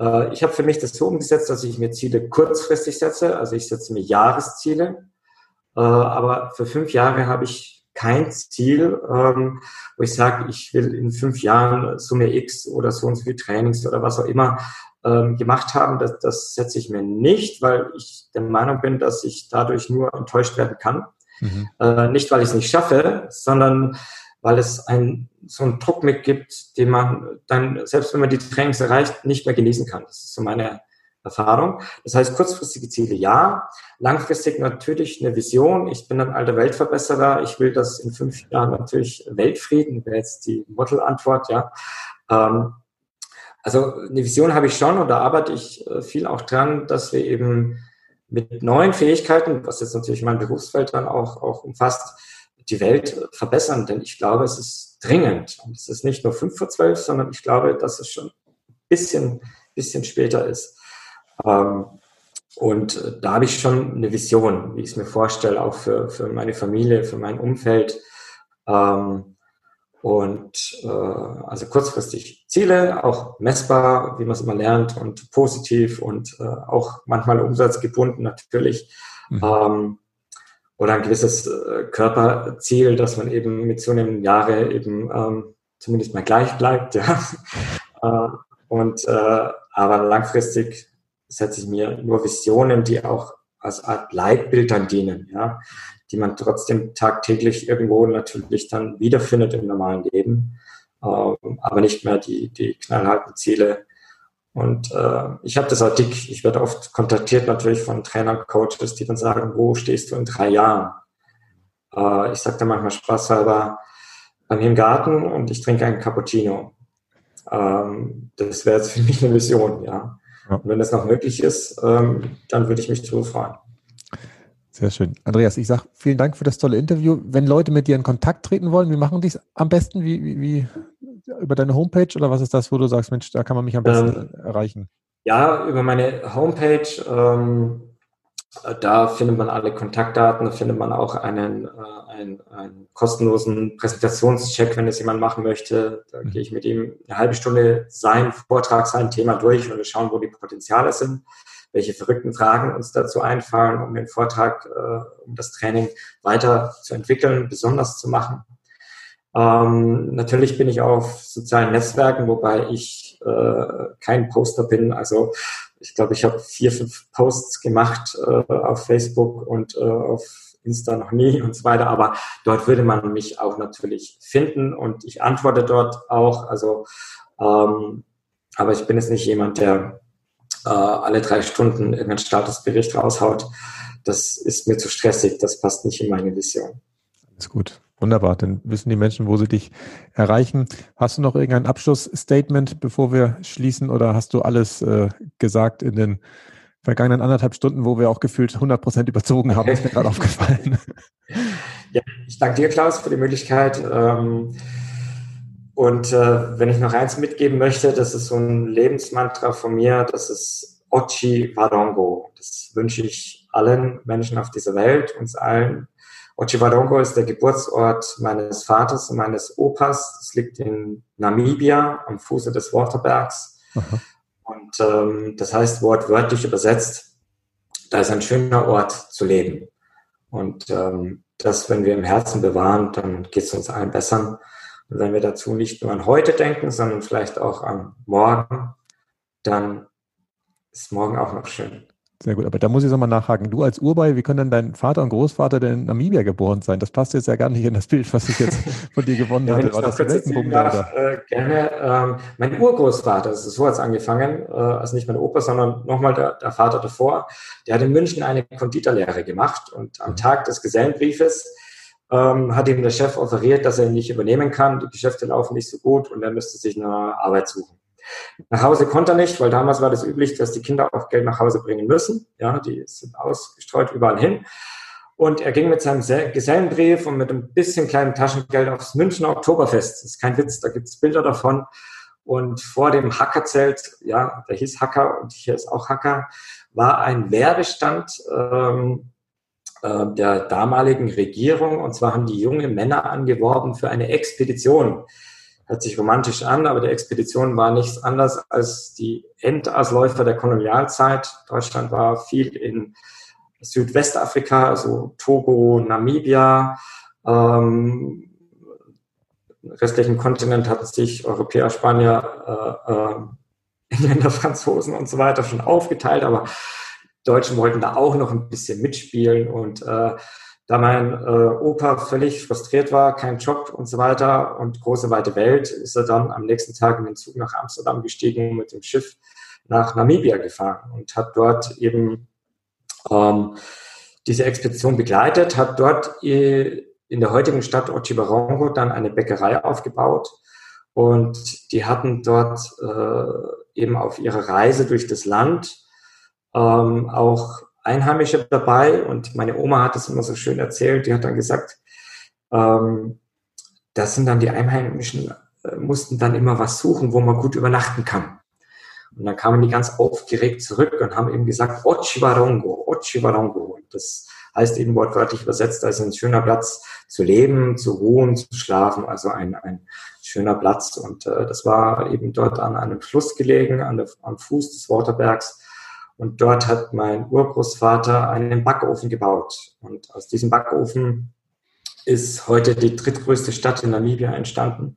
Äh, ich habe für mich das so umgesetzt, dass ich mir Ziele kurzfristig setze. Also ich setze mir Jahresziele. Äh, aber für fünf Jahre habe ich kein Ziel, ähm, wo ich sage, ich will in fünf Jahren Summe X oder so und so viel Trainings oder was auch immer ähm, gemacht haben, das, das setze ich mir nicht, weil ich der Meinung bin, dass ich dadurch nur enttäuscht werden kann. Mhm. Äh, nicht, weil ich es nicht schaffe, sondern weil es ein, so einen Druck mitgibt, den man dann, selbst wenn man die Trainings erreicht, nicht mehr genießen kann. Das ist so meine Erfahrung. Das heißt, kurzfristige Ziele ja, langfristig natürlich eine Vision. Ich bin ein alter Weltverbesserer. Ich will, dass in fünf Jahren natürlich Weltfrieden, wäre jetzt die Model-Antwort, ja. Ähm, also eine Vision habe ich schon und da arbeite ich äh, viel auch dran, dass wir eben mit neuen Fähigkeiten, was jetzt natürlich mein Berufsfeld dann auch, auch umfasst, die Welt verbessern. Denn ich glaube, es ist dringend. Und es ist nicht nur fünf vor zwölf, sondern ich glaube, dass es schon ein bisschen, bisschen später ist. Ähm, und äh, da habe ich schon eine Vision, wie ich es mir vorstelle, auch für, für meine Familie, für mein Umfeld. Ähm, und äh, also kurzfristig Ziele, auch messbar, wie man es immer lernt, und positiv und äh, auch manchmal umsatzgebunden natürlich. Mhm. Ähm, oder ein gewisses äh, Körperziel, dass man eben mit so einem Jahre eben ähm, zumindest mal gleich bleibt. Ja. äh, und äh, aber langfristig setze ich mir nur Visionen, die auch als Art Leitbild dann dienen. Ja die man trotzdem tagtäglich irgendwo natürlich dann wiederfindet im normalen Leben, ähm, aber nicht mehr die, die knallharten Ziele. Und äh, ich habe das auch dick. Ich werde oft kontaktiert natürlich von Trainern, Coaches, die dann sagen, wo stehst du in drei Jahren? Äh, ich sage dann manchmal spaßhalber, bei mir im Garten und ich trinke einen Cappuccino. Ähm, das wäre jetzt für mich eine Mission, ja. Ja. Und wenn das noch möglich ist, ähm, dann würde ich mich darüber freuen. Sehr schön. Andreas, ich sage vielen Dank für das tolle Interview. Wenn Leute mit dir in Kontakt treten wollen, wie machen die es am besten? Wie, wie, wie, über deine Homepage oder was ist das, wo du sagst, Mensch, da kann man mich am besten ähm, erreichen? Ja, über meine Homepage. Ähm, da findet man alle Kontaktdaten, da findet man auch einen, äh, einen, einen kostenlosen Präsentationscheck, wenn es jemand machen möchte. Da mhm. gehe ich mit ihm eine halbe Stunde seinen Vortrag, sein Thema durch und wir schauen, wo die Potenziale sind welche verrückten Fragen uns dazu einfallen, um den Vortrag, äh, um das Training weiter zu entwickeln, besonders zu machen. Ähm, natürlich bin ich auf sozialen Netzwerken, wobei ich äh, kein Poster bin. Also ich glaube, ich habe vier, fünf Posts gemacht äh, auf Facebook und äh, auf Insta noch nie und so weiter. Aber dort würde man mich auch natürlich finden und ich antworte dort auch. Also, ähm, aber ich bin jetzt nicht jemand, der äh, alle drei Stunden irgendeinen Statusbericht raushaut. Das ist mir zu stressig, das passt nicht in meine Vision. Alles gut. Wunderbar, dann wissen die Menschen, wo sie dich erreichen. Hast du noch irgendein Abschlussstatement, bevor wir schließen, oder hast du alles äh, gesagt in den vergangenen anderthalb Stunden, wo wir auch gefühlt 100 Prozent überzogen haben? Ist mir gerade aufgefallen. Ja, ich danke dir, Klaus, für die Möglichkeit. Ähm, und äh, wenn ich noch eins mitgeben möchte, das ist so ein Lebensmantra von mir, das ist Ochi Warongo. Das wünsche ich allen Menschen auf dieser Welt, uns allen. Ochi Warongo ist der Geburtsort meines Vaters und meines Opas. Das liegt in Namibia am Fuße des Waterbergs. Aha. Und ähm, das heißt wortwörtlich übersetzt, da ist ein schöner Ort zu leben. Und ähm, das, wenn wir im Herzen bewahren, dann geht es uns allen besser. Und wenn wir dazu nicht nur an heute denken, sondern vielleicht auch an morgen, dann ist morgen auch noch schön. Sehr gut, aber da muss ich nochmal nachhaken. Du als Urbei, wie können denn dein Vater und Großvater denn in Namibia geboren sein? Das passt jetzt ja gar nicht in das Bild, was ich jetzt von dir gewonnen ja, hatte. War das darf, äh, gerne. Ähm, mein Urgroßvater, das ist so es angefangen, äh, also nicht mein Opa, sondern nochmal der, der, Vater davor, der hat in München eine Konditorlehre gemacht und am mhm. Tag des Gesellenbriefes ähm, hat ihm der Chef offeriert, dass er ihn nicht übernehmen kann, die Geschäfte laufen nicht so gut und er müsste sich eine Arbeit suchen. Nach Hause konnte er nicht, weil damals war das üblich, dass die Kinder auch Geld nach Hause bringen müssen. Ja, die sind ausgestreut überall hin. Und er ging mit seinem Gesellenbrief und mit ein bisschen kleinem Taschengeld aufs Münchner Oktoberfest. Das ist kein Witz, da gibt es Bilder davon. Und vor dem Hackerzelt, ja, der hieß Hacker und hier ist auch Hacker, war ein Werbestand ähm, äh, der damaligen Regierung. Und zwar haben die junge Männer angeworben für eine Expedition hört sich romantisch an, aber die Expedition war nichts anderes als die Endausläufer der Kolonialzeit. Deutschland war viel in Südwestafrika, also Togo, Namibia. Ähm, restlichen Kontinent hatten sich Europäer, Spanier, äh, äh, Engländer, Franzosen und so weiter schon aufgeteilt, aber Deutschen wollten da auch noch ein bisschen mitspielen und äh, da mein äh, Opa völlig frustriert war, kein Job und so weiter und große weite Welt, ist er dann am nächsten Tag in den Zug nach Amsterdam gestiegen mit dem Schiff nach Namibia gefahren und hat dort eben ähm, diese Expedition begleitet, hat dort in der heutigen Stadt Ochibarongo dann eine Bäckerei aufgebaut und die hatten dort äh, eben auf ihrer Reise durch das Land ähm, auch Einheimische dabei und meine Oma hat es immer so schön erzählt. Die hat dann gesagt, ähm, das sind dann die Einheimischen, äh, mussten dann immer was suchen, wo man gut übernachten kann. Und dann kamen die ganz aufgeregt zurück und haben eben gesagt, Ochiwarongo, Ochiwarongo. Das heißt eben wortwörtlich übersetzt, also ein schöner Platz zu leben, zu ruhen, zu schlafen, also ein, ein schöner Platz. Und äh, das war eben dort an einem Fluss gelegen, an der, am Fuß des Waterbergs. Und dort hat mein Urgroßvater einen Backofen gebaut. Und aus diesem Backofen ist heute die drittgrößte Stadt in Namibia entstanden.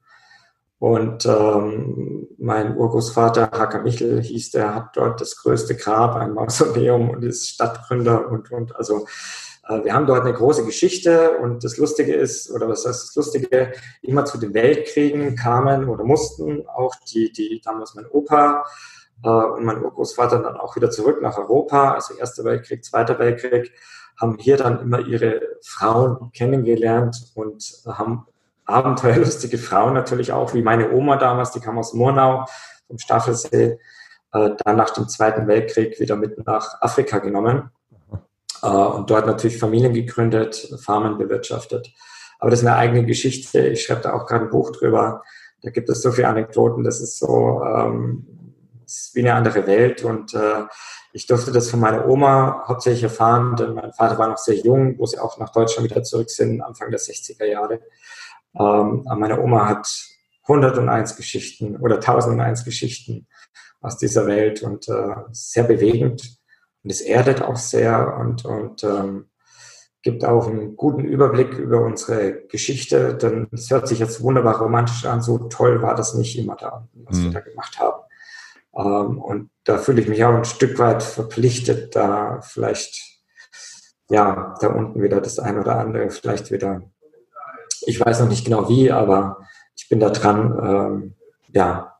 Und ähm, mein Urgroßvater, Haka Michel hieß, der hat dort das größte Grab, ein Mausoleum und ist Stadtgründer und, und also äh, wir haben dort eine große Geschichte und das Lustige ist, oder was heißt das Lustige, immer zu den Weltkriegen kamen oder mussten auch die, die damals mein Opa äh, und mein Urgroßvater dann auch wieder zurück nach Europa, also Erster Weltkrieg, Zweiter Weltkrieg, haben hier dann immer ihre Frauen kennengelernt und haben abenteuerlustige Frauen natürlich auch, wie meine Oma damals, die kam aus Murnau vom Staffelsee, äh, dann nach dem Zweiten Weltkrieg wieder mit nach Afrika genommen äh, und dort natürlich Familien gegründet, Farmen bewirtschaftet. Aber das ist eine eigene Geschichte. Ich schreibe da auch gerade ein Buch drüber. Da gibt es so viele Anekdoten. Das ist so, ähm, ist wie eine andere Welt und äh, ich durfte das von meiner Oma hauptsächlich erfahren, denn mein Vater war noch sehr jung, wo sie auch nach Deutschland wieder zurück sind, Anfang der 60er Jahre. Ähm, meine Oma hat 101 Geschichten oder 1001 Geschichten aus dieser Welt und äh, sehr bewegend und es erdet auch sehr und, und ähm, gibt auch einen guten Überblick über unsere Geschichte, denn es hört sich jetzt wunderbar romantisch an, so toll war das nicht immer da, was mhm. wir da gemacht haben. Ähm, und da fühle ich mich auch ein Stück weit verpflichtet, da vielleicht, ja, da unten wieder das ein oder andere, vielleicht wieder, ich weiß noch nicht genau wie, aber ich bin da dran, ähm, ja,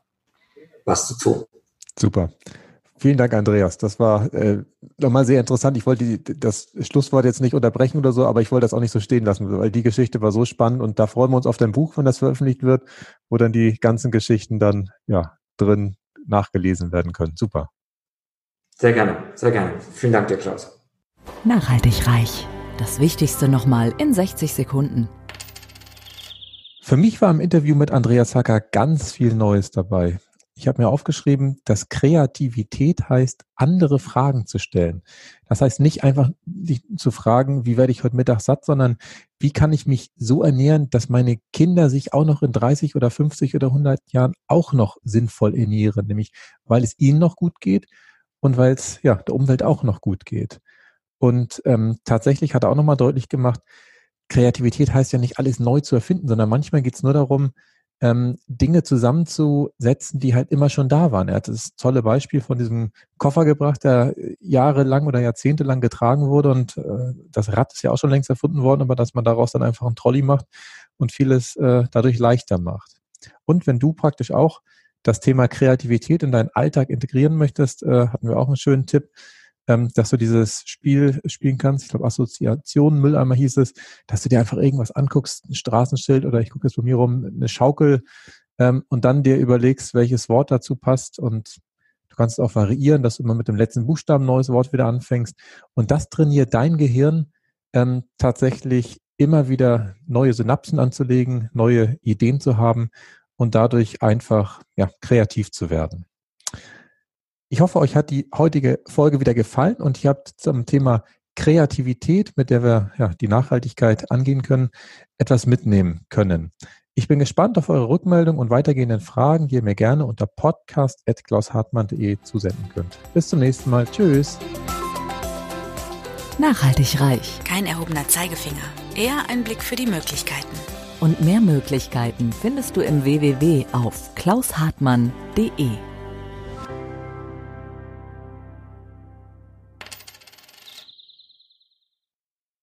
was zu tun. Super. Vielen Dank, Andreas. Das war äh, nochmal sehr interessant. Ich wollte die, das Schlusswort jetzt nicht unterbrechen oder so, aber ich wollte das auch nicht so stehen lassen, weil die Geschichte war so spannend und da freuen wir uns auf dein Buch, wenn das veröffentlicht wird, wo dann die ganzen Geschichten dann ja drin nachgelesen werden können. Super. Sehr gerne, sehr gerne. Vielen Dank dir, Klaus. Nachhaltig reich. Das Wichtigste nochmal in 60 Sekunden. Für mich war im Interview mit Andreas Hacker ganz viel Neues dabei. Ich habe mir aufgeschrieben, dass Kreativität heißt, andere Fragen zu stellen. Das heißt nicht einfach zu fragen, wie werde ich heute Mittag satt, sondern wie kann ich mich so ernähren, dass meine Kinder sich auch noch in 30 oder 50 oder 100 Jahren auch noch sinnvoll ernähren, nämlich weil es ihnen noch gut geht und weil es ja der Umwelt auch noch gut geht. Und ähm, tatsächlich hat er auch nochmal deutlich gemacht, Kreativität heißt ja nicht alles neu zu erfinden, sondern manchmal geht es nur darum, ähm, Dinge zusammenzusetzen, die halt immer schon da waren. Er hat das tolle Beispiel von diesem Koffer gebracht, der jahrelang oder jahrzehntelang getragen wurde und äh, das Rad ist ja auch schon längst erfunden worden, aber dass man daraus dann einfach einen Trolley macht und vieles äh, dadurch leichter macht. Und wenn du praktisch auch das Thema Kreativität in deinen Alltag integrieren möchtest, äh, hatten wir auch einen schönen Tipp, ähm, dass du dieses Spiel spielen kannst. Ich glaube, Assoziation, Mülleimer hieß es, dass du dir einfach irgendwas anguckst, ein Straßenschild oder ich gucke jetzt bei mir rum, eine Schaukel ähm, und dann dir überlegst, welches Wort dazu passt und du kannst auch variieren, dass du immer mit dem letzten Buchstaben ein neues Wort wieder anfängst und das trainiert dein Gehirn ähm, tatsächlich immer wieder neue Synapsen anzulegen, neue Ideen zu haben und dadurch einfach ja, kreativ zu werden. Ich hoffe, euch hat die heutige Folge wieder gefallen und ihr habt zum Thema Kreativität, mit der wir ja, die Nachhaltigkeit angehen können, etwas mitnehmen können. Ich bin gespannt auf eure Rückmeldung und weitergehenden Fragen, die ihr mir gerne unter podcast.klaushartmann.de zusenden könnt. Bis zum nächsten Mal. Tschüss. Nachhaltig reich. Kein erhobener Zeigefinger, eher ein Blick für die Möglichkeiten. Und mehr Möglichkeiten findest du im www auf klaushartmann.de.